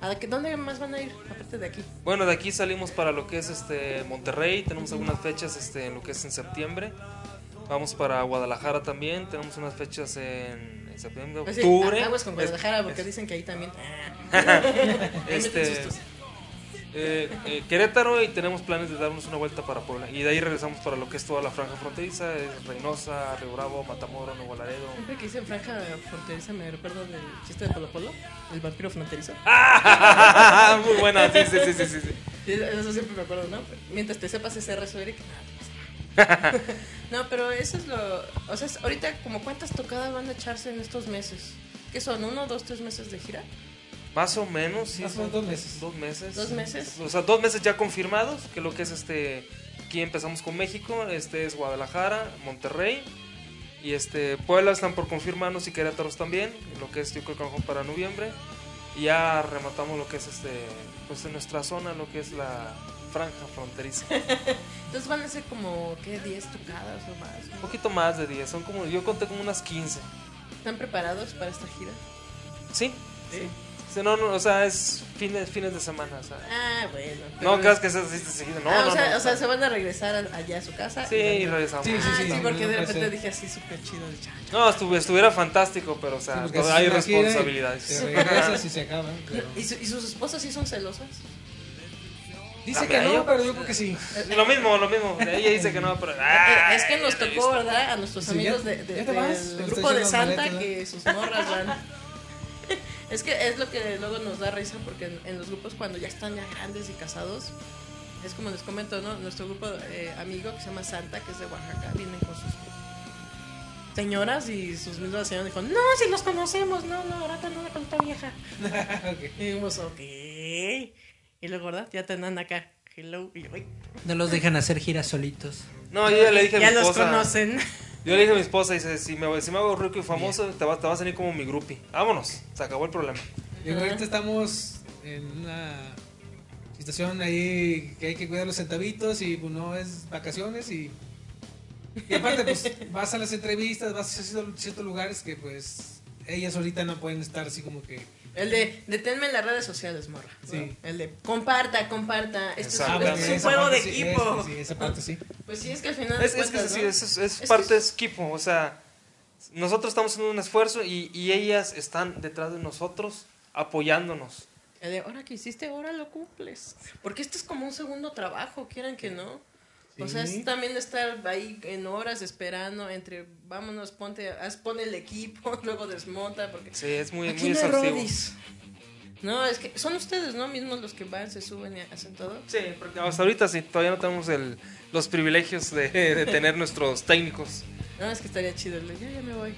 ¿A qué- dónde más van a ir, aparte de aquí? Bueno, de aquí salimos para lo que es este Monterrey, tenemos algunas fechas este, en lo que es en septiembre. Vamos para Guadalajara también, tenemos unas fechas en, en septiembre, Así, octubre. aguas con Guadalajara, porque es- dicen que ahí también. este, sustos. Eh, eh, Querétaro y tenemos planes de darnos una vuelta para Puebla. Y de ahí regresamos para lo que es toda la franja fronteriza, es Reynosa, Río Bravo, Matamoros, Nuevo Laredo. Siempre que dicen franja fronteriza me recuerdo del chiste de Polo Polo, el vampiro fronterizo. Muy buena, sí, sí, sí, sí, sí, Eso siempre me acuerdo, ¿no? Mientras te sepas ese rezo, Eric. No, pero eso es lo... O sea, ahorita como cuántas tocadas van a echarse en estos meses. ¿Qué son? ¿Uno, dos, tres meses de gira? Más o menos, sí. Más o son menos dos meses. Dos meses. ¿Dos meses? O sea, dos meses ya confirmados, que lo que es este... Aquí empezamos con México, este es Guadalajara, Monterrey. Y este Puebla están por confirmarnos y Querétaros también, lo que es yo creo que para noviembre. Y ya rematamos lo que es este, pues en nuestra zona, lo que es la franja fronteriza. Entonces van a ser como, ¿qué? ¿10 tocadas o más? Un poquito más de 10, son como, yo conté como unas 15. ¿Están preparados para esta gira? ¿Sí? Sí. Sí, no, no, o sea, es fines, fines de semana, o sea. Ah, bueno. No creas que es así de seguido, no, Ah, no, o, sea, no, o sea, se van a regresar a- allá a su casa. Sí, y regresamos. Sí, sí, Ah, sí, sí, no, porque de repente ser. dije así súper chido el chacho. No, estuvi- estuviera fantástico, pero o sea, Sí, hay responsabilidades. Te regresas y se acaba. pero- ¿Y, su- y sus esposas sí son celosas? Dice que yo- no, pero yo creo que sí. Lo mismo, lo mismo. Ella dice que no, pero. Eh, es que nos ya tocó. ¿verdad? A nuestros Sí, amigos ya- de, de- ya del grupo de Santa maletas, que sus morras van. es que es lo que luego nos da risa porque en, en los grupos cuando ya están ya grandes y casados, es como les comento, ¿no? Nuestro grupo eh, amigo que se llama Santa, que es de Oaxaca, vienen con sus señoras y sus mismas señoras dijo, no, si los conocemos, no, no, ahora te anda con esta vieja. Ok. Y dijimos, ok. Y luego, ¿verdad? Ya te andan acá. Hello. Y yo. No los dejan hacer giras solitos. No, yo ya le dije a Ya mi los esposa. conocen. Yo le dije a mi esposa, dice, si me, si me hago rico y famoso, te, va- te vas a venir como mi groupie. Vámonos, se acabó el problema. Y ahorita estamos en una situación ahí que hay que cuidar los centavitos y pues, no es vacaciones y, y aparte pues vas a las entrevistas, vas a ciertos, ciertos lugares que pues ellas ahorita no pueden estar así como que El de deténme en las redes sociales, morra. Sí. El de comparta, comparta. Esto es, es un juego de sí, equipo. sí, esa parte sí. Pues sí, es que al final. Es, es que es ¿no? es, es- es que parte de su equipo. O sea, nosotros estamos haciendo un esfuerzo y, y ellas están detrás de nosotros apoyándonos. El de ahora que hiciste, ahora lo cumples. Porque esto es como un segundo trabajo, quieran que no. O sea, Sí. es también estar ahí en horas esperando entre vámonos, ponte, haz, pon el equipo, luego desmonta, porque Sí, es muy, aquí muy no exhaustivo. rodis. No, es que son ustedes, ¿no? Mismos los que van, se suben y hacen todo. Sí, porque hasta ahorita sí, todavía no tenemos el, los privilegios de, de tener nuestros técnicos. No, es que estaría chido. Yo ya me voy.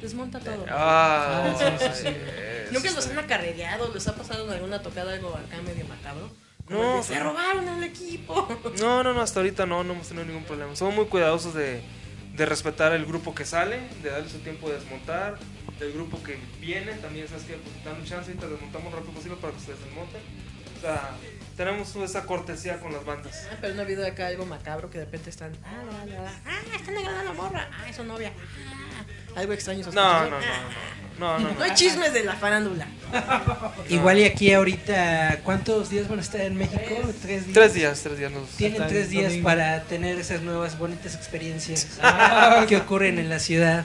Desmonta todo. Ah, sí, sí, sí. eso ¿Nunca los han acarreado? ¿Les ha pasado en alguna tocada algo acá medio macabro? No, de, se robaron el equipo. No, no, no, hasta ahorita no, no hemos tenido ningún problema. Somos muy cuidadosos de, de respetar el grupo que sale, de darle su tiempo de desmontar, del grupo que viene, también sabes que pues, dame chance y te desmontamos lo rápido posible para que ustedes desmonten. O sea, tenemos esa cortesía con las bandas. Ah, pero no ha habido acá algo macabro que de repente están. Ah, la, la, la, ah están agarrando la morra. Ah, es su novia. Ah, algo extraño. No, no, no, no, no, no, No hay chismes de la farándula. Igual y aquí ahorita, ¿cuántos días van a estar en México? ¿Tres días? Tres días, tres días. Nos... Tienen Hasta tres días domingo. para tener esas nuevas bonitas experiencias Ah, que ocurren en la ciudad,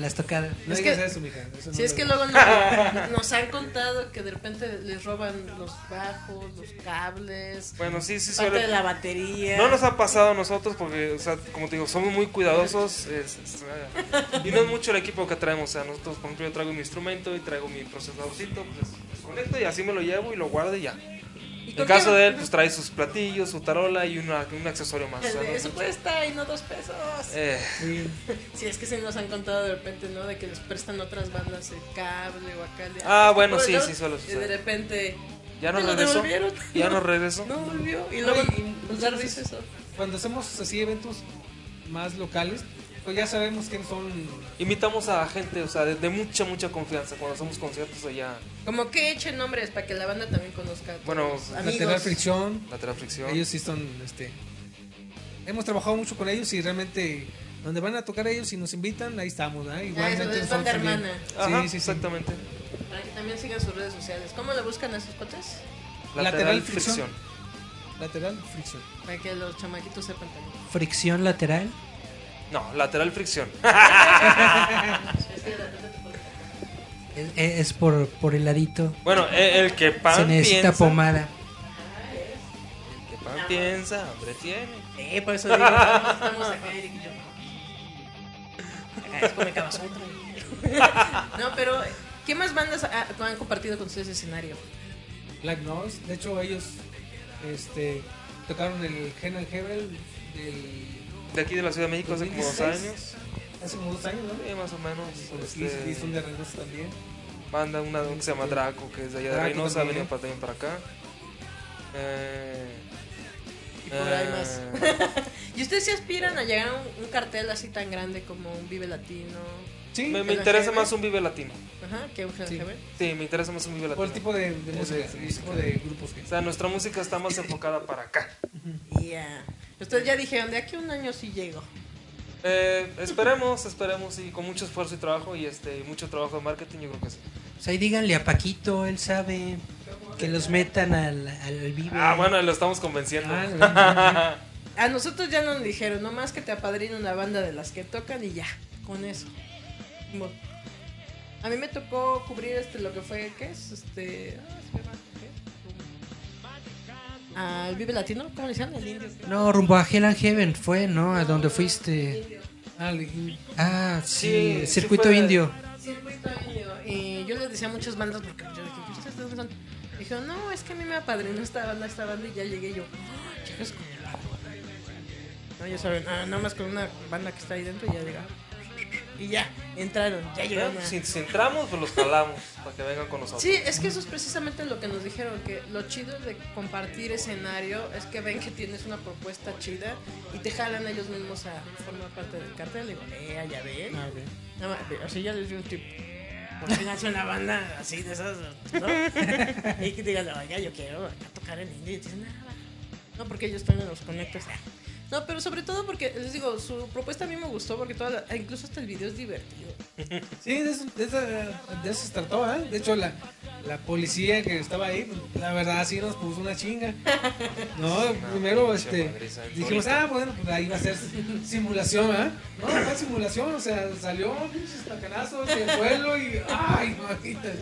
las tocadas. No Es que- eso, mija. eso no Si es que luego no- nos han contado que de repente les roban los bajos, los cables, Bueno, sí, sí parte suele... de la batería. No nos ha pasado a nosotros porque, o sea, como te digo, somos muy cuidadosos es- es, eh, y no es mucho el equipo que traemos. O sea, nosotros, por ejemplo, yo traigo mi instrumento y traigo mi procesadorcito, pues conecto y así me lo llevo y lo guardo y ya. ¿Y En caso de él, pues trae sus platillos, su tarola y una- un accesorio más. no es Eso cuesta y no dos pesos. Eh, Si es que se nos han contado de repente, ¿no? De que les prestan otras bandas el cable o acá. el de- Ah, bueno, sí, ¿no? sí, suele Y de repente. ya nos ¿me lo regresó. Ya nos regresó. No volvió. Y luego, No, y- pues eso. Cuando hacemos así eventos más locales, pues ya sabemos quiénes son. Invitamos a gente, o sea, de, de mucha, mucha confianza cuando hacemos conciertos allá. Como que echen nombres para que la banda también conozca. Bueno, Lateral. Fricción. Lateral Fricción. Ellos sí son, este... Hemos trabajado mucho con ellos y realmente donde van a tocar ellos y nos invitan, ahí estamos, ¿eh? Ah, eso Igualmente es nosotros banda hermana. Ajá, Sí, sí, sí. exactamente. Para que también sigan sus redes sociales. ¿Cómo le buscan a esos cuates? Lateral, Lateral Fricción. Fricción. Lateral Fricción. Para que los chamaquitos sepan también. Fricción lateral. No, Lateral Fricción. Es, es por, por el ladito. Bueno, e- el que pan Se necesita piensa, pomada. el que pan piensa, hambre tiene. Eh, por eso digo, estamos acá, Eric y yo. Acá es. No, pero, ¿qué más bandas ha- han compartido con ustedes escenario? Black Noise. De hecho, ellos este, tocaron el and Heaven del, De aquí de la Ciudad de México hace como dos 2016. años. hace como dos años, ¿no? Sí, más o menos. Pues este, sí, sí, son de Reynosa también. Banda, una que se llama Draco, que es de allá de Draco Reynosa, ha también. venido para, también para acá. Eh, Y por ahí eh, más. ¿Y ustedes se aspiran a llegar a un, un cartel así tan grande como un Vive Latino? Sí, me, me ¿El interesa más un Vive Latino. Ajá, que un Sí. Sí, me interesa más un Vive por Latino. el tipo de, de música, de el tipo de grupos que... O sea, nuestra música está más enfocada para acá. Ya. Ustedes ya dijeron, de aquí a un año sí llego. Eh, esperemos, esperemos y con mucho esfuerzo y trabajo y este mucho trabajo de marketing, yo creo que sí. Pues ahí díganle a Paquito, él sabe que los metan al, al vivo. Ah, bueno, lo estamos convenciendo. Ah, A nosotros ya nos dijeron, nomás que te apadrina una banda de las que tocan y ya, con eso. A mí me tocó cubrir este lo que fue, ¿qué es? Este. ah. Al Vive Latino, ¿cómo le decían? El indio. No, rumbo a Hell and Heaven fue, ¿no? A donde fuiste. ah, Ah, sí, circuito fue- indio. Circuito indio. Y yo les decía a muchas bandas porque yo dije, ¿y ustedes de dónde son? Dijeron, no, es que a mí me apadrinó esta banda, esta banda y ya llegué yo. "Ah, llegas con la banda". No, ya saben, ah, nada más con una banda que está ahí dentro y ya llega. Y ya, entraron, ya llegaron. a- Si, si entramos, pues los jalamos para que vengan con nosotros. Sí, es que eso es precisamente lo que nos dijeron, que lo chido de compartir escenario es que ven que tienes una propuesta chida y te jalan ellos mismos a formar parte del cartel. Digo, eh, ya ven. ah, ok. Nada más, así ya les doy un tip. Por fin hace una banda así de esas, ¿no? y que digan, oiga, yo quiero acá tocar en indie. Y dicen, "Ah, va". no, porque ellos también los conectas. No, pero sobre todo porque, les digo, su propuesta a mí me gustó porque toda la- incluso hasta el video es divertido. Sí, de eso, de, esa- de eso se trató, ¿eh? De hecho, la, la policía que estaba ahí, la verdad sí nos puso una chinga. No, primero este, dijimos, ah, bueno, pues ahí va a ser simulación, ¿ah? No, no fue simulación, o sea, salió pinches tacanazos y el suelo y, ay, mamita.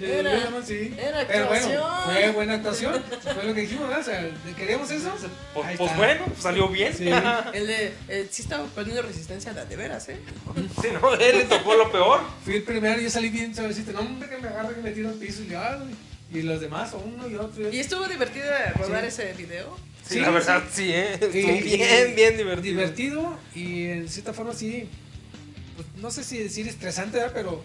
Era- sí. era Pero bueno, actuación. fue buena actuación, fue lo que dijimos, ¿no? O sea, ¿queríamos eso? Pues, pues bueno, pues salió bien. Sí. El de, sí estaba poniendo resistencia de, de veras, ¿eh? Sí, no, él le tocó lo peor. Fui el primero, yo salí bien suavecito, no, hombre, que me agarre, que me tiro al piso y, ah, y los demás, uno y otro. Y estuvo divertido rodar Sí. ese video. Sí, Sí, la verdad, sí. sí, ¿eh? Y- Estuvo y- bien, bien divertido. divertido y en cierta forma sí, pues, no sé si decir estresante, ¿verdad? pero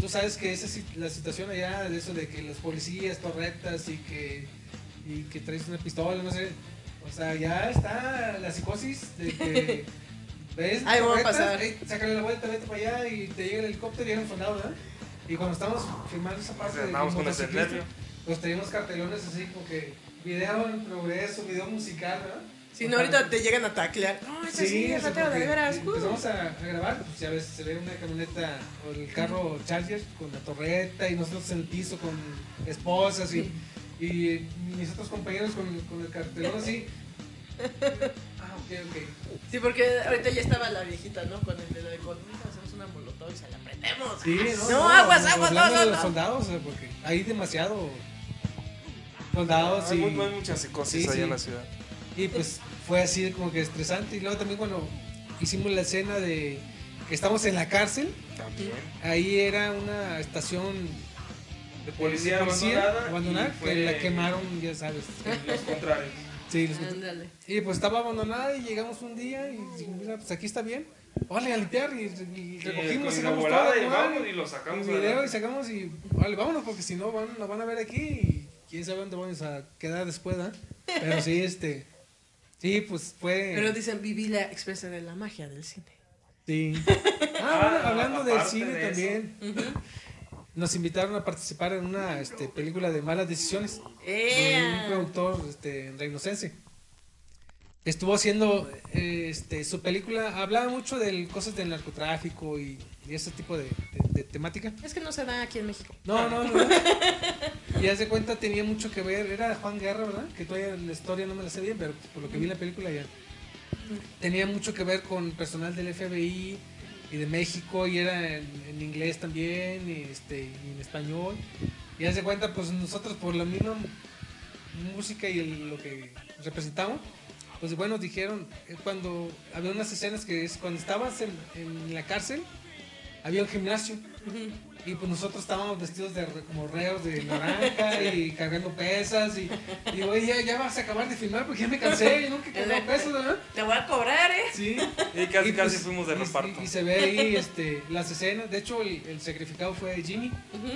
tú sabes que esa si- la situación allá de eso de que los policías correctas y que y que traes una pistola, no sé, o sea, ya está la psicosis de que ves Ahí va a pasar. ey, sácale la vuelta, vete para allá y te llega el helicóptero y llega enfundado, ¿verdad? Y cuando estamos filmando esa parte de Andamos con ese motociclista, nervio. pues teníamos cartelones así como que video en progreso, video musical, ¿verdad? Si no, ahorita te llegan a taclear. No, es ratero de veras. uh. Empezamos a, a grabar, pues ya ves, se ve una camioneta o el carro Charger con la torreta y nosotros en el piso con esposas y, y mis otros compañeros con, con el cartelón así. Ah, ok, ok. Sí, porque ahorita ya estaba la viejita, ¿no? Con el de la de con hacemos una molotov y se la Sí, no, No, aguas, aguas, hablando aguas, de los soldados, sea, porque hay demasiado soldados Hay y, muy- hay muchas psicosis Sí, allá sí. en la ciudad. y pues fue así como que estresante. Y luego también cuando hicimos la escena de que estamos en la cárcel, También. ahí era una estación De policía, de policía abandonada. abandonada, que la quemaron, ya sabes. Los contrarios. Sí, los- Ándale. y pues estaba abandonada y llegamos un día y dijimos, mira, pues aquí está bien. Vale, a limpiar y, y recogimos, con la sacamos volada todo, y y lo sacamos Y video y sacamos y vale, vámonos porque si no van, nos van a ver aquí y quién sabe dónde vamos a quedar después, ¿ah? Pero sí, este, sí, pues fue, Pero dicen, viví la expresa de la magia del cine. sí. Ah, bueno, hablando del cine de también, nos invitaron a participar en una este, película de malas decisiones de un productor este, reinocense. Estuvo haciendo eh, este, su película, hablaba mucho de cosas del narcotráfico y, y ese tipo de, de- de temática. Es que no se da aquí en México. No, no, no. Y hace cuenta tenía mucho que ver, era Juan Guerra, ¿verdad? Que todavía la historia no me la sé bien, pero por lo que vi en la película ya. Tenía mucho que ver con personal del FBI y de México y era en, en inglés también y, este, y en español. Y hace cuenta, pues nosotros por la misma música y el- lo que representamos, pues bueno, dijeron, eh, cuando había unas escenas que es cuando estabas en, en la cárcel, había un gimnasio. Y pues nosotros estábamos vestidos de como reos de naranja y cargando pesas. Y y digo, "Oye, ya, ya vas a acabar de filmar porque ya me cansé. Yo nunca he cargado pesas, ¿verdad? Te voy a cobrar, ¿eh? Sí. Y casi, Y, casi pues, fuimos de y- reparto. Y, y se ve ahí este, las escenas. De hecho, el, el sacrificado fue Jimmy.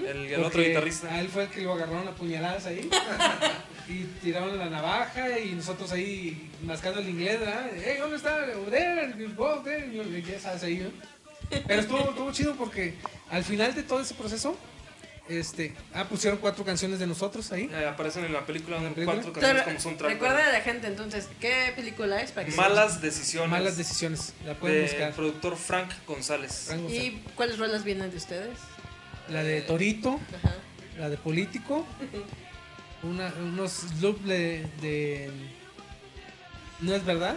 el, el otro guitarrista. A él fue el que lo agarraron a puñaladas ahí. y tiraron la navaja y nosotros ahí mascando el inglés, ¿verdad? Hey, ¿dónde está? There, there", y Ya sabes ahí, ¿no? Pero estuvo, estuvo chido porque al final de todo ese proceso, este, ah, pusieron cuatro canciones de nosotros ahí. Eh, aparecen en la película ¿En la película? cuatro canciones como Entonces, soundtrack. recuerda a la gente entonces, ¿qué película es? Para que Malas decisiones. Malas decisiones. La pueden del buscar. productor Frank González. Frank González. ¿Y cuáles rolas vienen de ustedes? La de Torito, Ajá. la de Político, una, unos loops de, de No es verdad.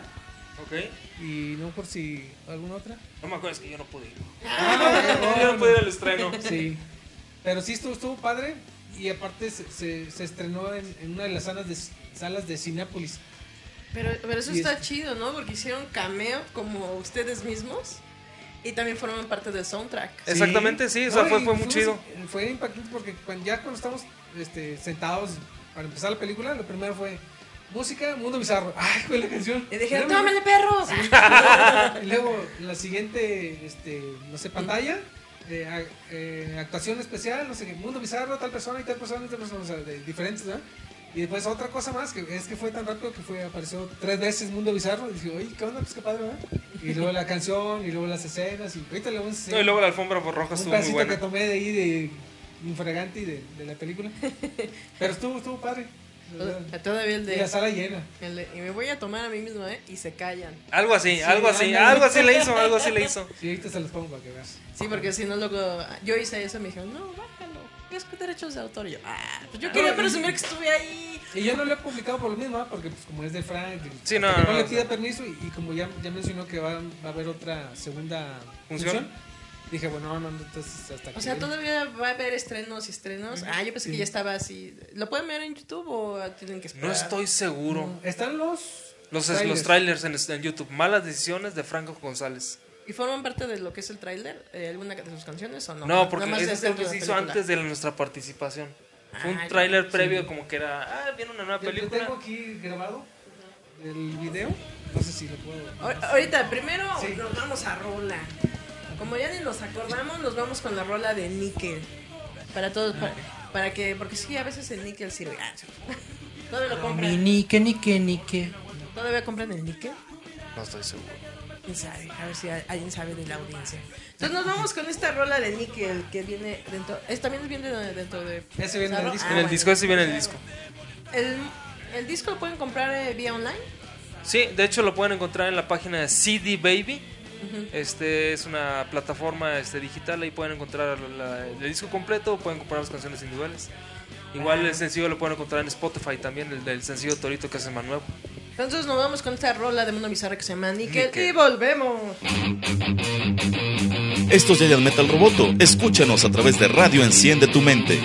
Ok. Y no por si alguna otra. No me acuerdo, es que yo no pude ir. Ah, yo no pude ir al estreno. Sí. Pero sí estuvo, estuvo padre. Y aparte se, se, se estrenó en, en una de las salas de, salas de Cinépolis. Pero, pero eso Y está es- chido, ¿no? Porque hicieron cameo como ustedes mismos y también forman parte del soundtrack. Exactamente, sí, o sea, No, fue, fue muy fuimos- chido. Fue impactante porque cuando, ya cuando estamos este, sentados para empezar la película, lo primero fue música, mundo bizarro. ¡Ay, cuál es la canción! Y dijeron, Luego- tómale perro. Y luego la siguiente, este, no sé, pantalla, eh, a- eh, actuación especial, no sé qué, mundo bizarro, tal persona y tal persona y tal persona, o sea, de diferentes, ¿no? Y después otra cosa más, que es que fue tan rápido que fue, apareció tres veces Mundo Bizarro. Y dije, oye, ¿qué onda? Pues qué padre, ¿verdad? Y luego la canción, y luego las escenas, y ahorita le vamos a No, enseñar y luego la alfombra roja un estuvo muy pedacito que tomé de ahí de Infraganti de, de la película. Pero estuvo, estuvo padre. Todavía el Y la de, sala llena. el de- Y me voy a tomar a mí mismo, ¿eh? Y se callan. Algo así, Sí, algo así, ándale. algo así le hizo, algo así le hizo. Sí, ahorita se los pongo para que veas. Sí, porque si no, luego. Yo hice eso y me dijeron, no, bájalo. Es que derechos de autor. Y yo, ah, pues yo quería No, y- presumir que estuve ahí. Y yo no lo he publicado por lo mismo, ¿ah? porque pues, como es de Frank, y- Sí, no, le pida permiso y, y como ya, ya mencionó que va, va a haber otra segunda ¿Función? función, dije, bueno, no, no, entonces hasta O que... sea, todavía va a haber estrenos y estrenos. Ah, yo pensé que Sí. ya estaba así. ¿Lo pueden ver en YouTube o tienen que esperar? No estoy seguro. Están los... Los, trailers. los trailers en, en YouTube. Malas decisiones de Franco González. ¿Y forman parte de lo que es el tráiler? Eh, ¿Alguna de sus canciones o no? No, porque ese es dentro que se hizo película. antes de nuestra participación. Fue un Ah, tráiler previo como que era, ah, viene una nueva Yo- Yo película. tengo aquí grabado el video, no sé si lo puedo... Ahor- Ahorita, primero Sí. nos vamos a rola. Como ya ni nos acordamos, nos vamos con la rola de níquel. Para todos, para, para que, porque sí, a veces el níquel sirve. Ah. ¿Todavía lo Mi compran? Nike, Nike, Nike. ¿Todavía compran el níquel? No estoy seguro. ¿Quién sabe? A ver si alguien sabe de la audiencia. Entonces nos vamos con esta rola de níquel que viene dentro. Es, también viene de- dentro de. Ese viene en el disco. Ah, En el bueno. disco, ese viene el disco. El, el disco lo pueden comprar eh, vía online. Sí, de hecho lo pueden encontrar en la página de CD Baby. Este es una plataforma este, digital, ahí pueden encontrar la- el disco completo, o pueden comprar las canciones individuales. Igual el sencillo lo pueden encontrar en Spotify también, el del sencillo Torito que es el más nuevo. Entonces nos vamos con esta rola de Mundo Bizarro que se llama Nickel, Nickel. y volvemos. Esto es Metal Roboto. Escúchanos a través de Radio Enciende tu Mente.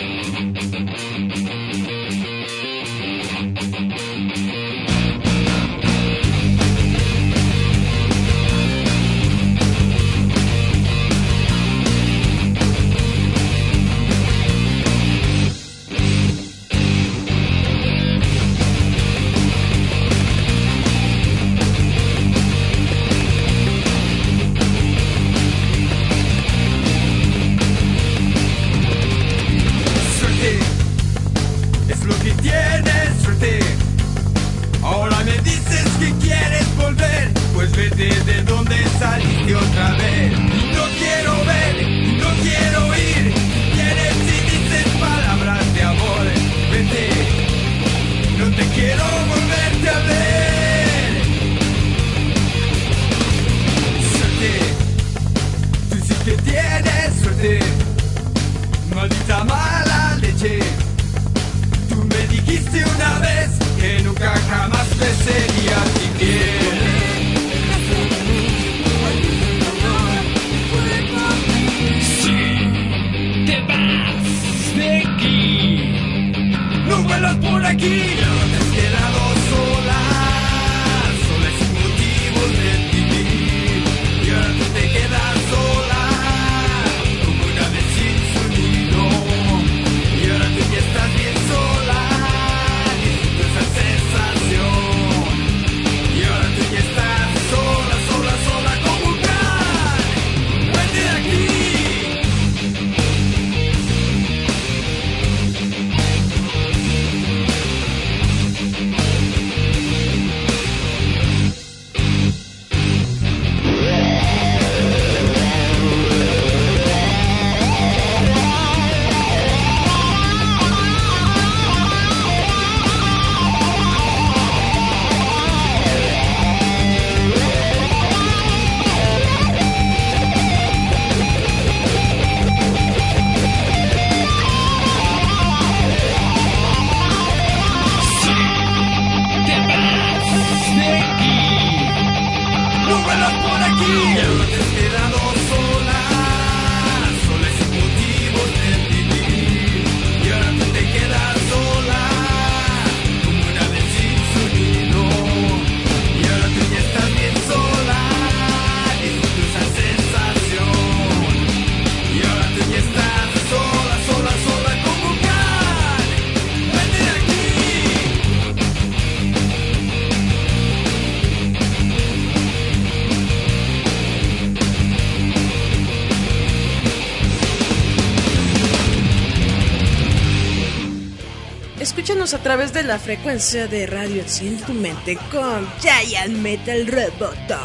Escúchanos a través de la frecuencia de radio Enciende tu mente con Giant Metal Roboto.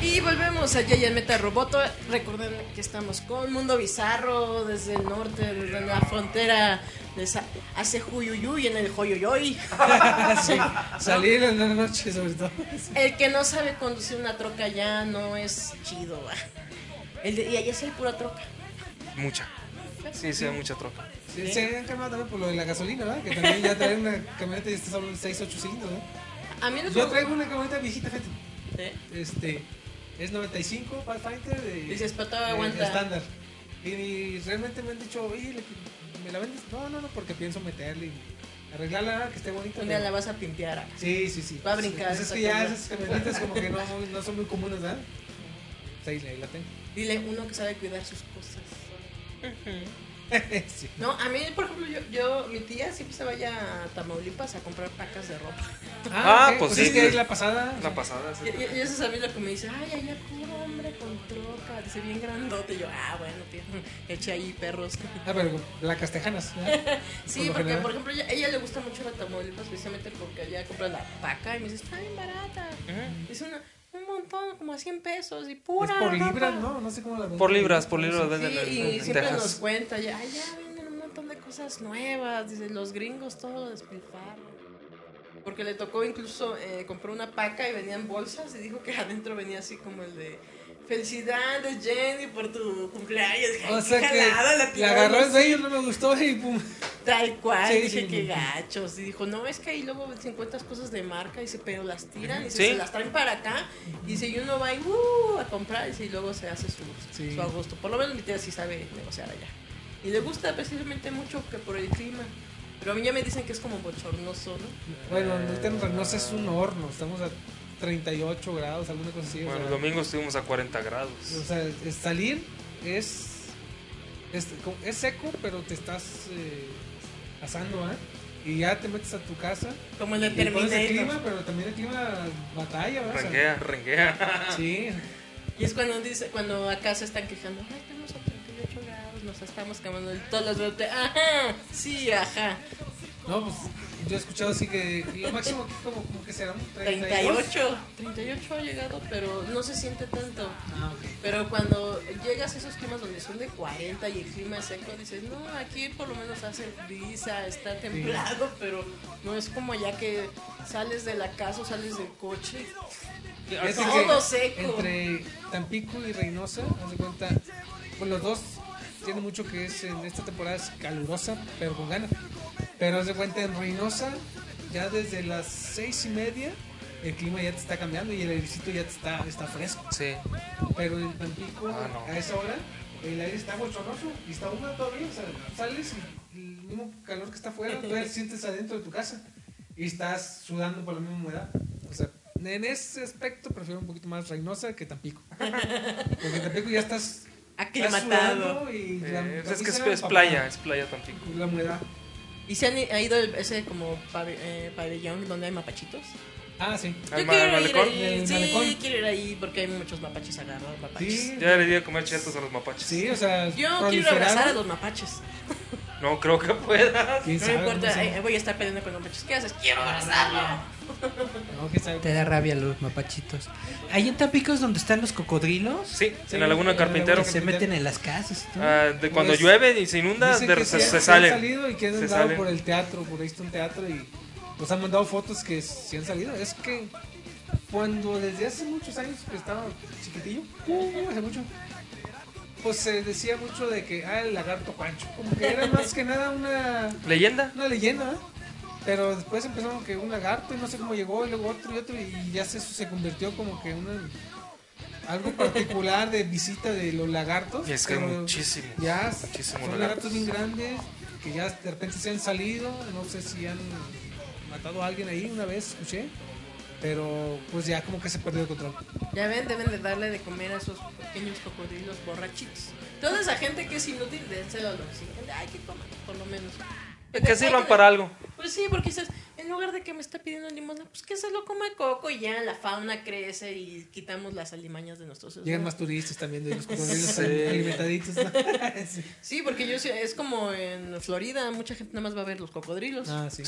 Y volvemos a Giant Metal Roboto. Recuerden que estamos con Mundo Bizarro desde el norte, desde la frontera de hace Huyuyuy en el Joyoyoy. Sí, salir en la noche sobre todo. El que no sabe conducir una troca ya no es chido. El de, y allá sí hay pura troca. Mucha. Sí, sí, hay mucha troca. Sí, Se han cambiado también por lo de la gasolina, ¿verdad? Que también ya traen una camioneta y hablando de 6, 8 cilindros, ¿no? A mí no Yo traigo una camioneta viejita, fíjate. ¿Eh? Este, es 95 Pathfinder de Dices, de aguanta. estándar. Y, realmente me han dicho, oye, le- ¿me la vendes? No, no, no, porque pienso meterle y arreglarla, que esté bonita. Un día la vas a pintear. acá. Sí, sí, sí. Va a brincar Pues es que ya esas camionetas como que no, no son muy comunes, ¿verdad? Pues ahí, ahí la tengo. Dile uno que sabe cuidar sus cosas. sí. No, a mí, por ejemplo, yo, yo, mi tía siempre se vaya a Tamaulipas a comprar pacas de ropa. Ah, ok, pues es sí. que ahí la pasada. La pasada, sí. Y, y- y eso es a mí lo que me dice, ay, allá puro hombre con troca, dice bien grandote. Y yo, ah, bueno, tía, eche ahí perros. Ah, pero placas tejanas. ¿verdad? Sí, Por porque, general. por ejemplo, ella, ella le gusta mucho la Tamaulipas precisamente porque allá compra la paca y me dice, está bien barata. Dice una, un montón, como a 100 pesos y Es pura por ropa". libras, ¿no? No sé cómo la venden. Por libras, por libras Sí, venden en, y en siempre Texas. nos cuenta, ya, allá venden un montón de cosas nuevas, dice, los gringos todo lo despilfarran. Porque le tocó incluso eh, compró una paca y venían bolsas y dijo que adentro venía así como el de felicidades Jenny por tu cumpleaños. Ay, O qué sea que la agarró el así. vello, no me gustó y pum. Tal cual, Sí, dije sí, que sí. gachos. Y dijo, no, es que ahí luego se encuentras cosas de marca, dice, pero las tiran, y Sí. se las traen para acá. Y dice, y uno va y, uh, a comprar, dice, y luego se hace su, Sí. su a gusto. Por lo menos mi tía sí sabe negociar allá. Y le gusta precisamente mucho que por el clima. Pero a mí ya me dicen que es como bochornoso, ¿no? Bueno, en Reynosa es un horno, estamos a 38 grados, alguna cosa así. o Bueno, sea, el domingo estuvimos a 40 grados. O sea, es- salir es, es, es seco, pero te estás eh, asando, ¿eh? Y ya te metes a tu casa. Como el de el clima, pero también el clima batalla, ¿verdad? O sea, Renguea, renguea. Sí, Y es cuando dice, cuando acá se están quejando, ay, estamos a 38 grados, nos estamos quemando todos los brotes. Ajá, sí, ajá. no, pues yo he escuchado así que lo máximo que como, como que será un 32. 38, 38 ha llegado, pero no se siente tanto. Ah. Pero cuando llegas a esos climas donde son de 40 y el clima es seco, dices, no, aquí por lo menos hace brisa, está templado, pero no es como ya que sales de la casa o sales del coche. Todo seco. Entre Tampico y Reynosa, haz de cuenta, pues los dos tienen mucho que es en esta temporada es calurosa, pero con ganas. Pero haz de cuenta en Reynosa, ya desde las seis y media, el clima ya te está cambiando y el airecito ya te está, está fresco. Sí. Pero en Tampico, Ah, no. a esa hora, el aire está bochornoso y está húmedo todavía. O sea, sales y el mismo calor que está afuera, todavía sientes adentro de tu casa y estás sudando por la misma humedad. O sea, en ese aspecto prefiero un poquito más Reynosa que Tampico. Porque en Tampico ya estás Aclimatado. y la, Eh, es que es, es playa, es playa Tampico. La humedad. ¿Y se han ha ido el- ese como eh, pabellón donde hay mapachitos? Ah, sí. ¿Al Yo ma- quiero al ir malecón? ahí, ¿El sí, malecón? quiero ir ahí porque hay muchos mapaches agarrados, mapaches. Sí, Ya le di a comer chetos a los mapaches. sí, o sea, Yo quiero abrazar a los mapaches. No creo que puedas. ¿Quién No me importa, No, sé. eh, voy a estar peleando con los mapaches. ¿Qué haces? Quiero abrazarlo. No. Te da rabia los mapachitos. Ahí en Tampico es donde están los cocodrilos. Sí, Sí, en la Laguna Carpintero. Se meten en las casas y todo. Ah, de cuando Pues, llueve y se inunda, Dicen de- que se, sí, se que han salen. salido y que han Se andado salen. por el teatro, por ahí está un teatro y nos han mandado fotos que sí han salido. Es que cuando desde hace muchos años que estaba chiquitillo, uh, hace mucho, pues se decía mucho de que, ah, el lagarto Pancho, como que era más que nada una, ¿Leyenda? una leyenda, ¿eh? Pero después empezaron que un lagarto y no sé cómo llegó, y luego otro y otro, y ya se, se convirtió como que una algo particular de visita de los lagartos. Y es que hay muchísimos. Ya muchísimos son lagartos. bien grandes que ya de repente se han salido. No sé si han matado a alguien ahí una vez, escuché. Pero pues ya como que se perdió el control. Ya ven, deben de darle de comer a esos pequeños cocodrilos borrachitos. Toda esa gente que es inútil, dénselo a los. Ay, que coman, por lo menos. Que sirvan para algo. Pues sí, porque dices, en lugar de que me está pidiendo limosna, pues que se lo coma coco y ya la fauna crece y quitamos las alimañas de nuestros Llegan más turistas también de los cocodrilos Sí. alimentaditos. ¿no? Sí. Sí, porque yo sé- es como en Florida, mucha gente nada más va a ver los cocodrilos. Ah, sí.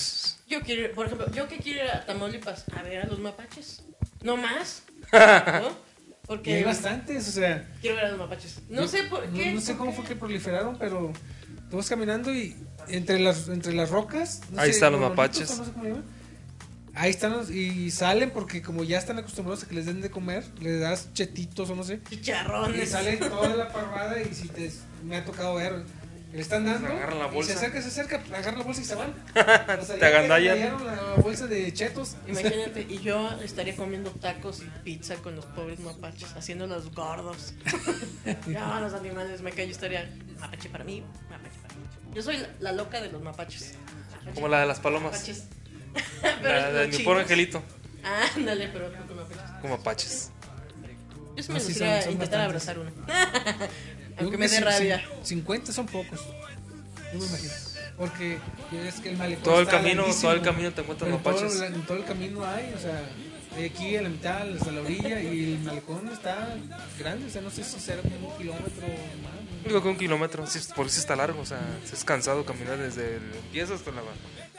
Yo quiero, por ejemplo, yo que quiero ir a Tamaulipas a ver a los mapaches. No más. ¿No? Y Porque hay bastantes, o sea. quiero ver a los mapaches. No yo- sé por no- qué. No, sé por cómo qué. fue que proliferaron, pero tú vas caminando y entre las, entre las rocas. no Ahí sé, están los mapaches. o no sé cómo le llaman. Ahí están los- y salen porque como ya están acostumbrados a que les den de comer, les das chetitos o no sé. Y Chicharrones. sale toda la parvada y si te me ha tocado ver, le están dando Agarran la y se bolsa. acerca, se acerca, agarra la bolsa y se van. O sea, Te agandallan. la bolsa de chetos. Imagínate, y yo estaría comiendo tacos y pizza con los pobres mapaches, haciéndolos gordos. ya, los animales, me cae, yo estaría mapache para mí, mapache para mí. Yo soy la, la loca de los mapaches. Mapache- Como la de las palomas. Mapaches. La de mi pobre angelito. Ándale, pero no con mapaches. Como apaches. Yo sí No, me sí, gustaría son- son intentar bastantes. abrazar una. Aunque me dé sí, rabia. sí, 50 son pocos. Yo me imagino. Porque es que el malecón Todo el está camino, todo el camino te encuentras Pero todo mapaches. el- En todo el camino hay, o sea, hay aquí a la mitad, hasta la orilla, y el malecón está grande, o sea, no sé si será como un kilómetro más. Digo que un kilómetro, sí, por eso está largo, o sea, es cansado caminar desde el empieza hasta, la,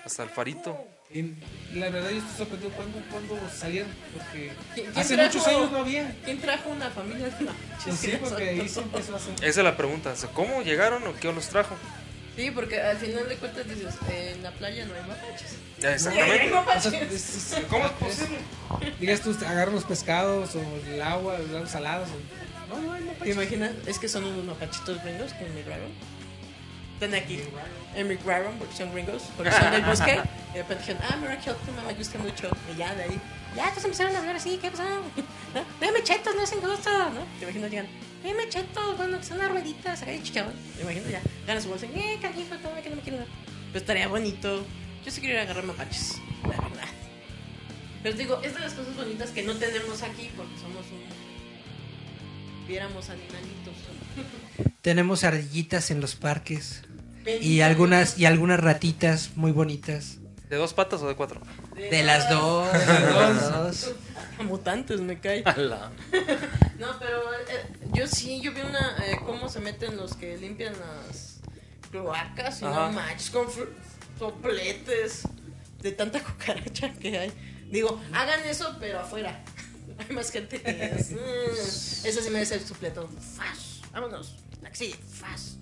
hasta el farito. Y la verdad yo estoy sorprendido cuando, cuando salieron, porque ¿Quién- quién hace trajo- muchos años no había. ¿Quién trajo una familia de mapaches? Pues sí, porque ahí se empezó a hacer. Esa es la pregunta, o sea, ¿cómo llegaron o qué los trajo? Sí, porque al final de cuentas dices, eh, en la playa no hay mapaches. Ya, Hay exactamente. mapaches. O sea, es- es- ¿Cómo es posible? Digas tú, agarran los pescados o el agua, los aguas saladas. o- No, no. Es que son unos mapachitos gringos que emigraron. Están aquí. Emigraron porque son gringos, porque son del bosque. Y de repente dijeron, ah, mira que Optima me gusta mucho. Y ya de ahí, ya entonces empezaron a hablar así, ¿qué pasó? ¿No? Chetos, no hacen gusto, ¿no? Te imaginas, llegan, dame chetos, bueno, que son unas rueditas, acá de chichabón. Te ya, ganan su bolsa, eh, canijo, toma que no me quiero dar. Pero estaría bonito. Yo sí quiero ir a agarrar mapaches, la verdad. Pero digo, es de las cosas bonitas que no tenemos aquí porque somos un. Viéramos animalitos. Tenemos ardillitas en los parques y algunas y algunas ratitas muy bonitas. ¿De dos patas o de cuatro? De las dos, de las dos. Mutantes, me cae. Ala. No, pero eh, yo sí, yo vi una. eh, cómo se meten los que limpian las cloacas y Ajá. no manches, con sopletes de tanta cucaracha que hay. Digo, hagan eso, pero afuera. Hay más gente que es. mm, eso sí merece el supleto. Faz, vámonos. La que sigue, faz.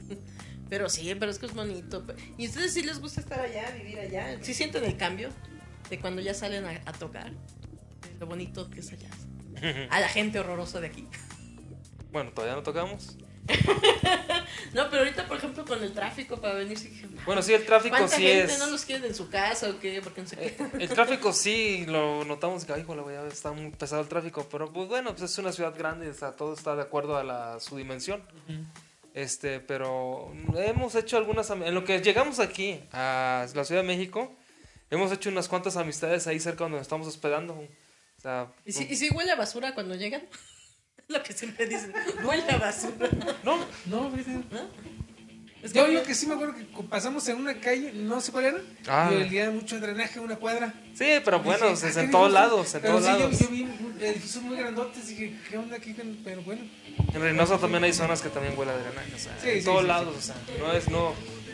Pero sí, pero es que es bonito. ¿Y ustedes sí les gusta estar allá, vivir allá? ¿Sí sienten el cambio de cuando ya salen a, a tocar? Lo bonito que es allá. A la gente horrorosa de aquí. Bueno, todavía no tocamos. No, pero ahorita, por ejemplo, con el tráfico para venir, sí dije, Bueno, sí, el tráfico ¿cuánta sí gente es. no los quieren en su casa o qué? Porque no sé qué. El tráfico sí lo notamos que, ay, ya está muy pesado el tráfico, pero pues bueno, pues es una ciudad grande, o sea, todo está de acuerdo a la, su dimensión. Este, pero hemos hecho algunas en lo que llegamos aquí a la Ciudad de México, hemos hecho unas cuantas amistades ahí cerca donde nos estamos hospedando. O sea, ¿Y si, ¿Y si huele a basura cuando llegan? Es lo que siempre dicen, huele a basura. no, No, fíjate. Es Yo, yo que sí me acuerdo que pasamos en una calle, no sé cuál era, Ah. y olía mucho drenaje en una cuadra. sí, pero bueno, Dije, es "Ah, en todos gusto". lados, en todos sí, yo- lados. Yo, vi edificios muy grandotes y dije, ¿qué onda aquí? Pero bueno. En Reynosa también hay zonas que también huele a drenaje, o sea, Sí, en sí, todos sí, lados, o sea, no es, no,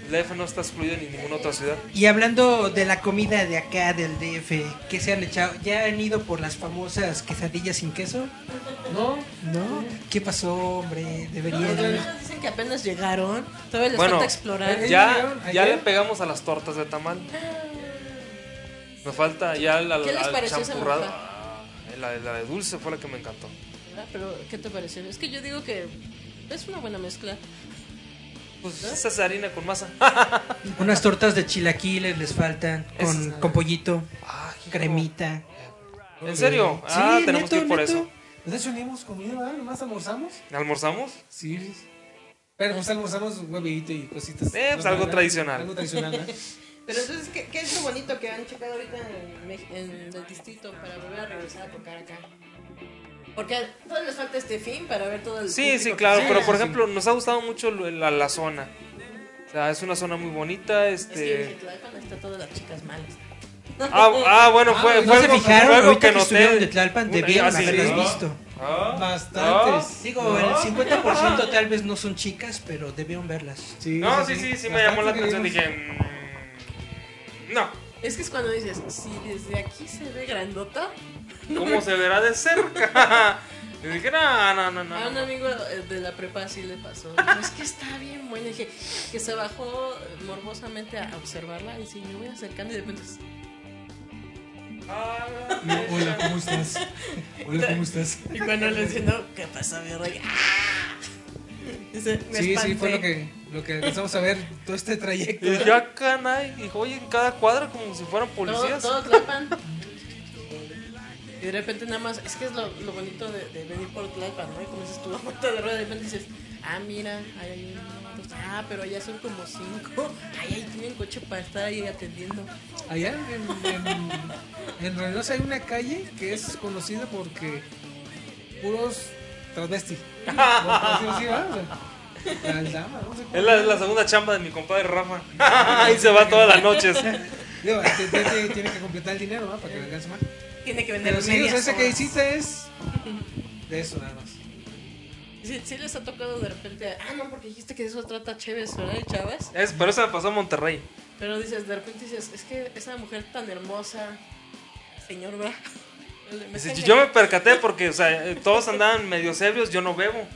el DF no está excluido ni en ninguna otra ciudad. Y hablando de la comida de acá del DF, ¿qué se han echado? ¿Ya han ido por las famosas quesadillas sin queso? No, ¿No? ¿Qué pasó, hombre? No, Deberían. pero dicen que apenas llegaron, todavía les Bueno, falta explorar. Ya, llegaron ya le pegamos a las tortas de tamal. Nos falta ya al, al, ¿Qué les pareció champurrado. Ah, la, la de dulce fue la que me encantó. Ah, Pero, ¿qué te pareció? Es que yo digo que es una buena mezcla. Pues esa es harina con masa. Unas tortas de chilaquiles les faltan, con, Es- con pollito, Ah, cremita. ¿En serio? Sí, ah, tenemos neto, que ir por neto. eso. Pues de hecho ni hemos comido, ¿verdad? Nomás almorzamos. ¿Almorzamos? Sí. Pero pues almorzamos huevito y cositas. Eh, pues, algo ¿verdad? tradicional. Algo tradicional, ¿verdad? Pero entonces, ¿qué, qué es lo bonito que han checado ahorita en, en el distrito para volver a regresar a tocar acá? Porque todavía les falta este fin para ver todo el. Sí, sí, claro, pero por ejemplo, nos ha gustado mucho la, la zona. O sea, es una zona muy bonita, Es que en este... Tlalpan está todas las chicas malas. Ah, ah, bueno, fue, Ah, ¿No fue se algo- fijaron? fue algo que que noté. de Tlalpan, debieron ah, sí. haberlas Ah, visto. ah, Bastantes. Digo, el 50% tal vez no son chicas, pero debieron verlas. Sí, No, sí, sí, sí, me llamó la atención. Dije, mm, no, Es que es cuando dices, si desde aquí se ve grandota. ¿Cómo se verá de cerca? Y dije, no, no, no, no. A un amigo eh, de la prepa así le pasó. Dijo, es que está bien bueno. Dije, que se bajó morbosamente a observarla. Y sí, me voy acercando y de repente. No, hola, ¿cómo estás? Hola, ¿cómo estás? Y cuando le decía, no, ¿qué pasa, mi rey? ¡Ah! Dice, me Sí, sí, espanté. fue lo que, lo que alcanzamos a ver todo este trayecto. Y ah, canay. Dijo, oye, en cada cuadra como si fueran Todo, policías. todo Tlalpan. Y de repente nada más, es que es lo, lo bonito de, de venir por Tlalpan, ¿no? Y como dices tú, la vuelta de rueda, de repente dices, ah, mira, ahí hay dos, ah, pero allá son como cinco. Ay, ahí tienen coche para estar ahí atendiendo. Allá en, en, en Reynosa hay una calle que es conocida porque puros travestis. Es la, es la segunda chamba de mi compadre Rafa. Ahí se va todas las noches. Digo, te- tiene que completar el dinero, ¿no? Para que le alcance más. Tiene que vender Pero sí, o sea, esa horas. callecita es de eso nada más. Sí, sí les ha tocado de repente, ah, no, porque dijiste que de eso trata Chévez, ¿verdad? Chavas. Es, pero eso me pasó en Monterrey. Pero dices, de repente dices, es que esa mujer tan hermosa, señor, ¿verdad? Me está yo me percaté porque, o sea, eh, todos andaban medio ebrios, yo no bebo.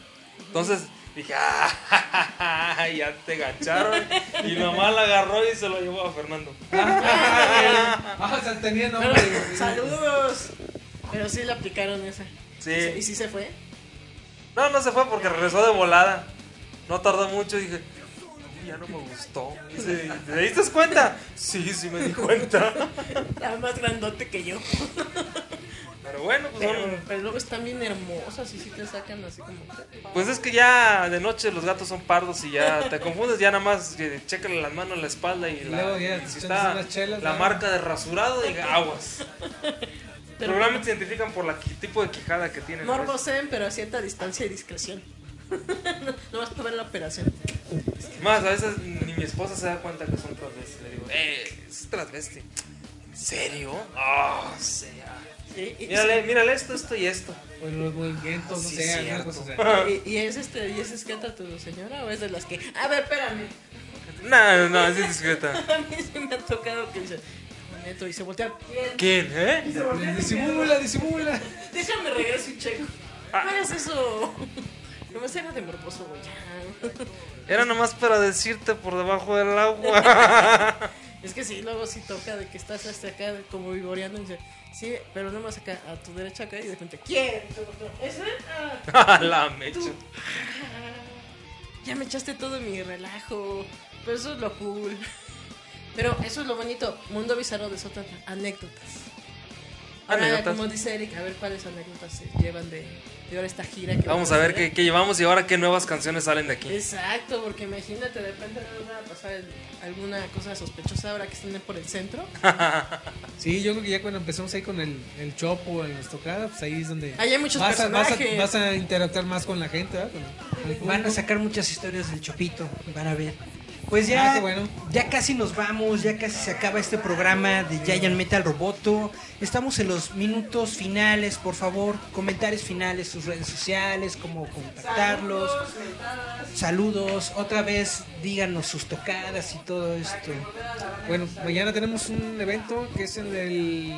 Entonces, Dije, ah, ya te gancharon. Y mamá la agarró y se lo llevó a Fernando. Ah, o sea, tenía Pero, nombre. saludos. Pero sí le aplicaron esa. Sí. ¿Y sí se fue? No, no se fue porque regresó de volada. No tardó mucho y dije, "Uy, ya no me gustó. Dice, ¿Te diste cuenta? Sí, sí me di cuenta. Estaba más grandote que yo. Pero bueno, pues, Pero, son- pero luego están bien hermosas y sí te sacan así como. pues es que ya de noche los gatos son pardos y ya te confundes. Ya nada más que chécale las manos, la espalda y, Y la, luego ya y te si está chelas, la marca de rasurado y aguas. Pero- Probablemente se identifican por la qui- tipo de quijada que tienen. ¿no? Morbosen, pero a cierta distancia y discreción. no vas a ver la operación. Más, a veces ni mi esposa se da cuenta que son transvestis. Le digo, eh, es transvesti. ¿En serio? Ah, sea. Mírale, mírale esto, esto y esto. Pues los movimientos, no Sí, sé, alguna cierto. cosa. o sea. y- y es este, y es escata tu señora o es de las que. A ver, espérame. No, no, es discreta. A mí sí me ha tocado que dice. Neto, y se voltea. ¿Quién? ¿Quién, eh? Y se voltea. Disimula, disimula. Déjame regreso y checo. No hagas eso. No me hagas de morboso, güey. Era nomás para decirte por debajo del agua. Es que sí, luego sí toca de que estás hasta acá como vivoreando y dice, sí, pero no más acá, a tu derecha acá y de repente, ¿quién? ¿Ese? Ah, la mecha. ya me echaste todo mi relajo. Pero eso es lo cool. Pero eso es lo bonito. Mundo bizarro de eso trata. Anécdotas. Ahora, Anécdotas. como dice Eric, a ver cuáles anécdotas se llevan de, de ahora esta gira. que Vamos a ver qué, qué llevamos y ahora qué nuevas canciones salen de aquí. Exacto, porque imagínate, de repente nos va a pasar alguna cosa sospechosa ahora que estén por el centro. Sí, yo creo que ya cuando empezamos ahí con el, el chopo en las tocadas, pues ahí es donde Ahí hay muchos vas, a, vas, a, personajes. vas a interactuar más con la gente, ¿verdad? Con- con el Van a sacar muchas historias del Chopito, van a ver. Pues ya, Ah, bueno. ya casi nos vamos, ya casi se acaba este programa de Giant Metal Roboto. Estamos en los minutos finales, por favor, comentarios finales, sus redes sociales, cómo contactarlos. Saludos, otra vez díganos sus tocadas y todo esto. Bueno, mañana tenemos un evento que es en el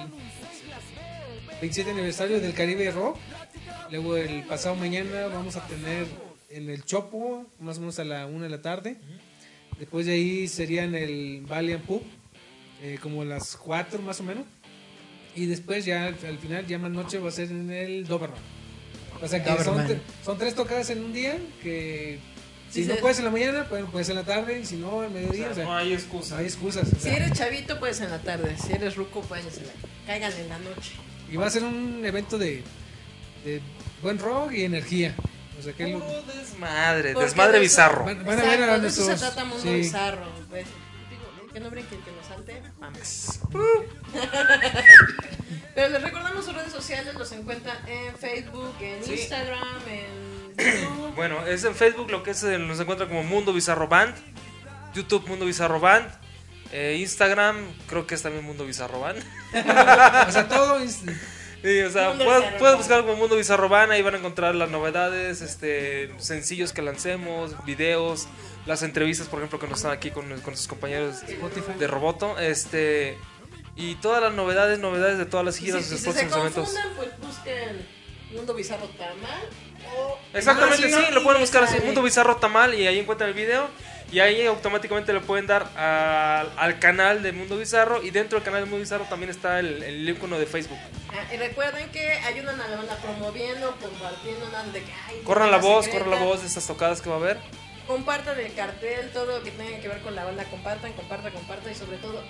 27 aniversario del Caribe Rock. Luego el pasado mañana vamos a tener en el Chopo, más o menos a la 1 de la tarde. Después de ahí sería en el Valiant Pub, eh, como a las 4 más o menos. Y después ya al, al final, ya más noche, va a ser en el Doberman. O sea que son, tres tocadas en un día que si Sí, no puedes en la mañana, pues puedes en la tarde y si no, al mediodía. o sea, no hay excusa. no hay excusas. o Si eres chavito, pues en la tarde. Si eres ruco, pues en la- caigan en la noche. Y va a ser un evento de, de buen rock y energía. O sea que lo- Puro desmadre, Porque desmadre de eso- bizarro. van, van a ver a de eso se trata Mundo sí. Bizarro. pues. Digo, que no brinquen, que nos salte. Mames. Pero les recordamos sus redes sociales, los encuentran en Facebook, en Sí. Instagram, en YouTube. Bueno, es en Facebook lo que es, eh, nos encuentra como Mundo Bizarro Band. YouTube Mundo Bizarro Band. Eh, Instagram, creo que es también Mundo Bizarro Band. O sea, todo es- Sí, o sea, puedes, puedes buscar como Mundo Bizarro Band, ahí van a encontrar las novedades, este, sencillos que lancemos, videos, las entrevistas, por ejemplo, que nos están aquí con, con sus compañeros de Roboto, este, y todas las novedades, novedades de todas las Y giras, si, de si los se próximos eventos. pues busquen Mundo Bizarro Tamal. O Exactamente, Ah, sí, lo pueden Y buscar así. Mundo Bizarro Tamal, y ahí encuentran el video. Y ahí automáticamente le pueden dar a- al canal de Mundo Bizarro. Y dentro del canal de Mundo Bizarro también está el, el icono de Facebook. Ah, y recuerden que ayudan a la banda promoviendo, compartiendo, nada de que ay, Corran la voz, secreta. corran la voz de estas tocadas que va a haber. Compartan el cartel, todo lo que tenga que ver con la banda, compartan, compartan, compartan y sobre todo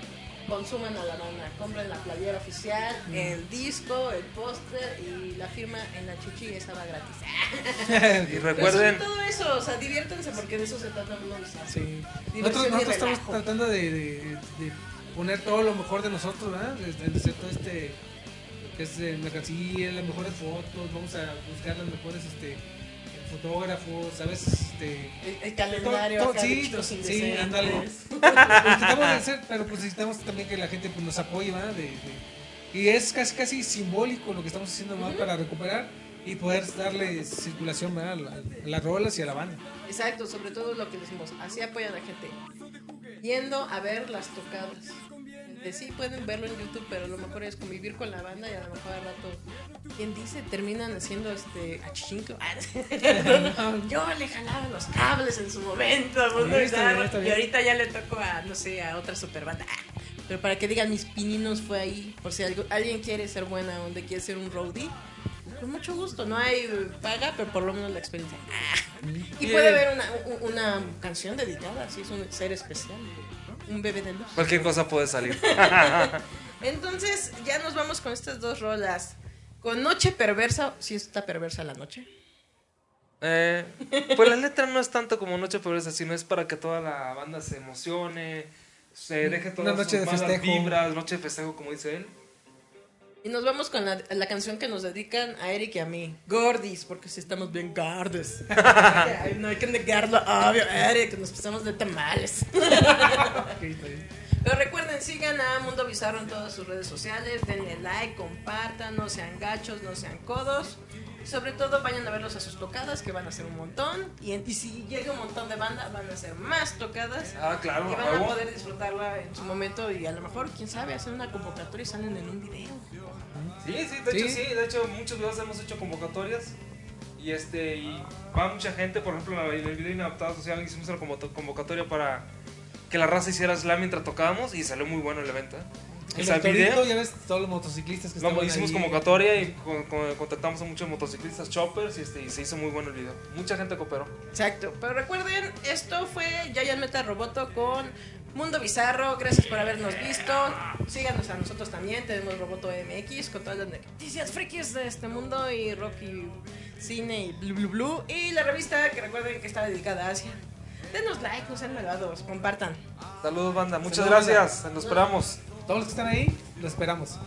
consuman a la banda. Compren la playera oficial, el disco, el póster y la firma en la chichi esa va gratis. Y recuerden, Pero sobre todo eso, o sea, diviértanse porque de eso se trata Bizarro. sí. Nosotros, nosotros estamos tratando de, de- de poner todo lo mejor de nosotros, ¿verdad? De, de hacer todo este que es eh, mercancía, las mejores fotos, vamos a buscar las mejores este fotógrafos, a veces este El, el calendario todo- acá de sí, sí, ándale. Lo tratamos de hacer, pero pues necesitamos también que la gente pues, nos apoye, ¿verdad? De- de- y es casi casi simbólico lo que estamos haciendo más para recuperar y poder darle circulación ¿verdad? a las rolas y a la banda. Exacto, sobre todo lo que decimos, así apoyan a la gente. Yendo a ver las tocadas. Sí, pueden verlo en YouTube, pero lo mejor es convivir con la banda y a lo mejor al rato, ¿quién dice? Terminan haciendo este achichinco. Yo le jalaba los cables en su momento, está está y ahorita ya le tocó a, no sé, a otra super banda. Pero para que digan, mis pininos fue ahí, por si algo- alguien quiere ser buena, donde quiere ser un roadie. Con mucho gusto, no hay eh, paga, pero por lo menos la experiencia. Ah. Y puede haber una, una canción dedicada, si es un ser especial, un bebé de luz. Cualquier cosa puede salir. Entonces, ya nos vamos con estas dos rolas. Con Noche Perversa, si está perversa la noche. Eh, pues la letra no es tanto como Noche Perversa, sino es para que toda la banda se emocione, se deje todas Una noche sus de malas festejo. vibras, noche de festejo, como dice él. Y nos vamos con la, la canción que nos dedican a Eric y a mí. Gordis, porque si estamos bien gordos. No hay que negarlo, obvio, Eric, nos pasamos de tamales. Pero recuerden, sigan a Mundo Bizarro en todas sus redes sociales, denle like, compartan, no sean gachos, no sean codos. Sobre todo vayan a verlos a sus tocadas, que van a ser un montón. Y, en- y si llega un montón de banda, van a ser más tocadas. Ah, claro, Y van a poder disfrutarla en su momento y a lo mejor, quién sabe, hacer una convocatoria y salen en un video. Sí, sí, de Sí. hecho sí, de hecho muchos videos hemos hecho convocatorias y este y va mucha gente, por ejemplo en el video Inadaptado Social hicimos una convo- convocatoria para que la raza hiciera slam mientras tocábamos y salió muy bueno el evento. ¿eh? El video, ya ves todos los motociclistas que lo estaban hicimos ahí. convocatoria y con- con- contactamos a muchos motociclistas choppers y, este, y se hizo muy bueno el video. Mucha gente cooperó. Exacto. Pero recuerden, esto fue Giant Metal Roboto con Mundo Bizarro. Gracias por habernos visto. Síganos a nosotros también. Tenemos Roboto MX con todas las noticias frikis de este mundo y rock y cine y blu blu blu. Y la revista que recuerden que está dedicada a Asia. Denos like, no sean malvados, compartan. Saludos banda, muchas Saludos, gracias, lo esperamos. Todos los que están ahí, lo esperamos.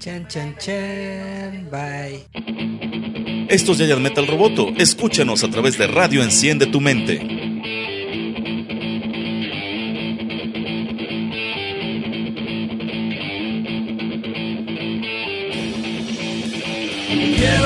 Chan, chan, chan. Bye. Esto es Giant Metal Roboto. Escúchanos a través de Radio Enciende tu Mente. Quiero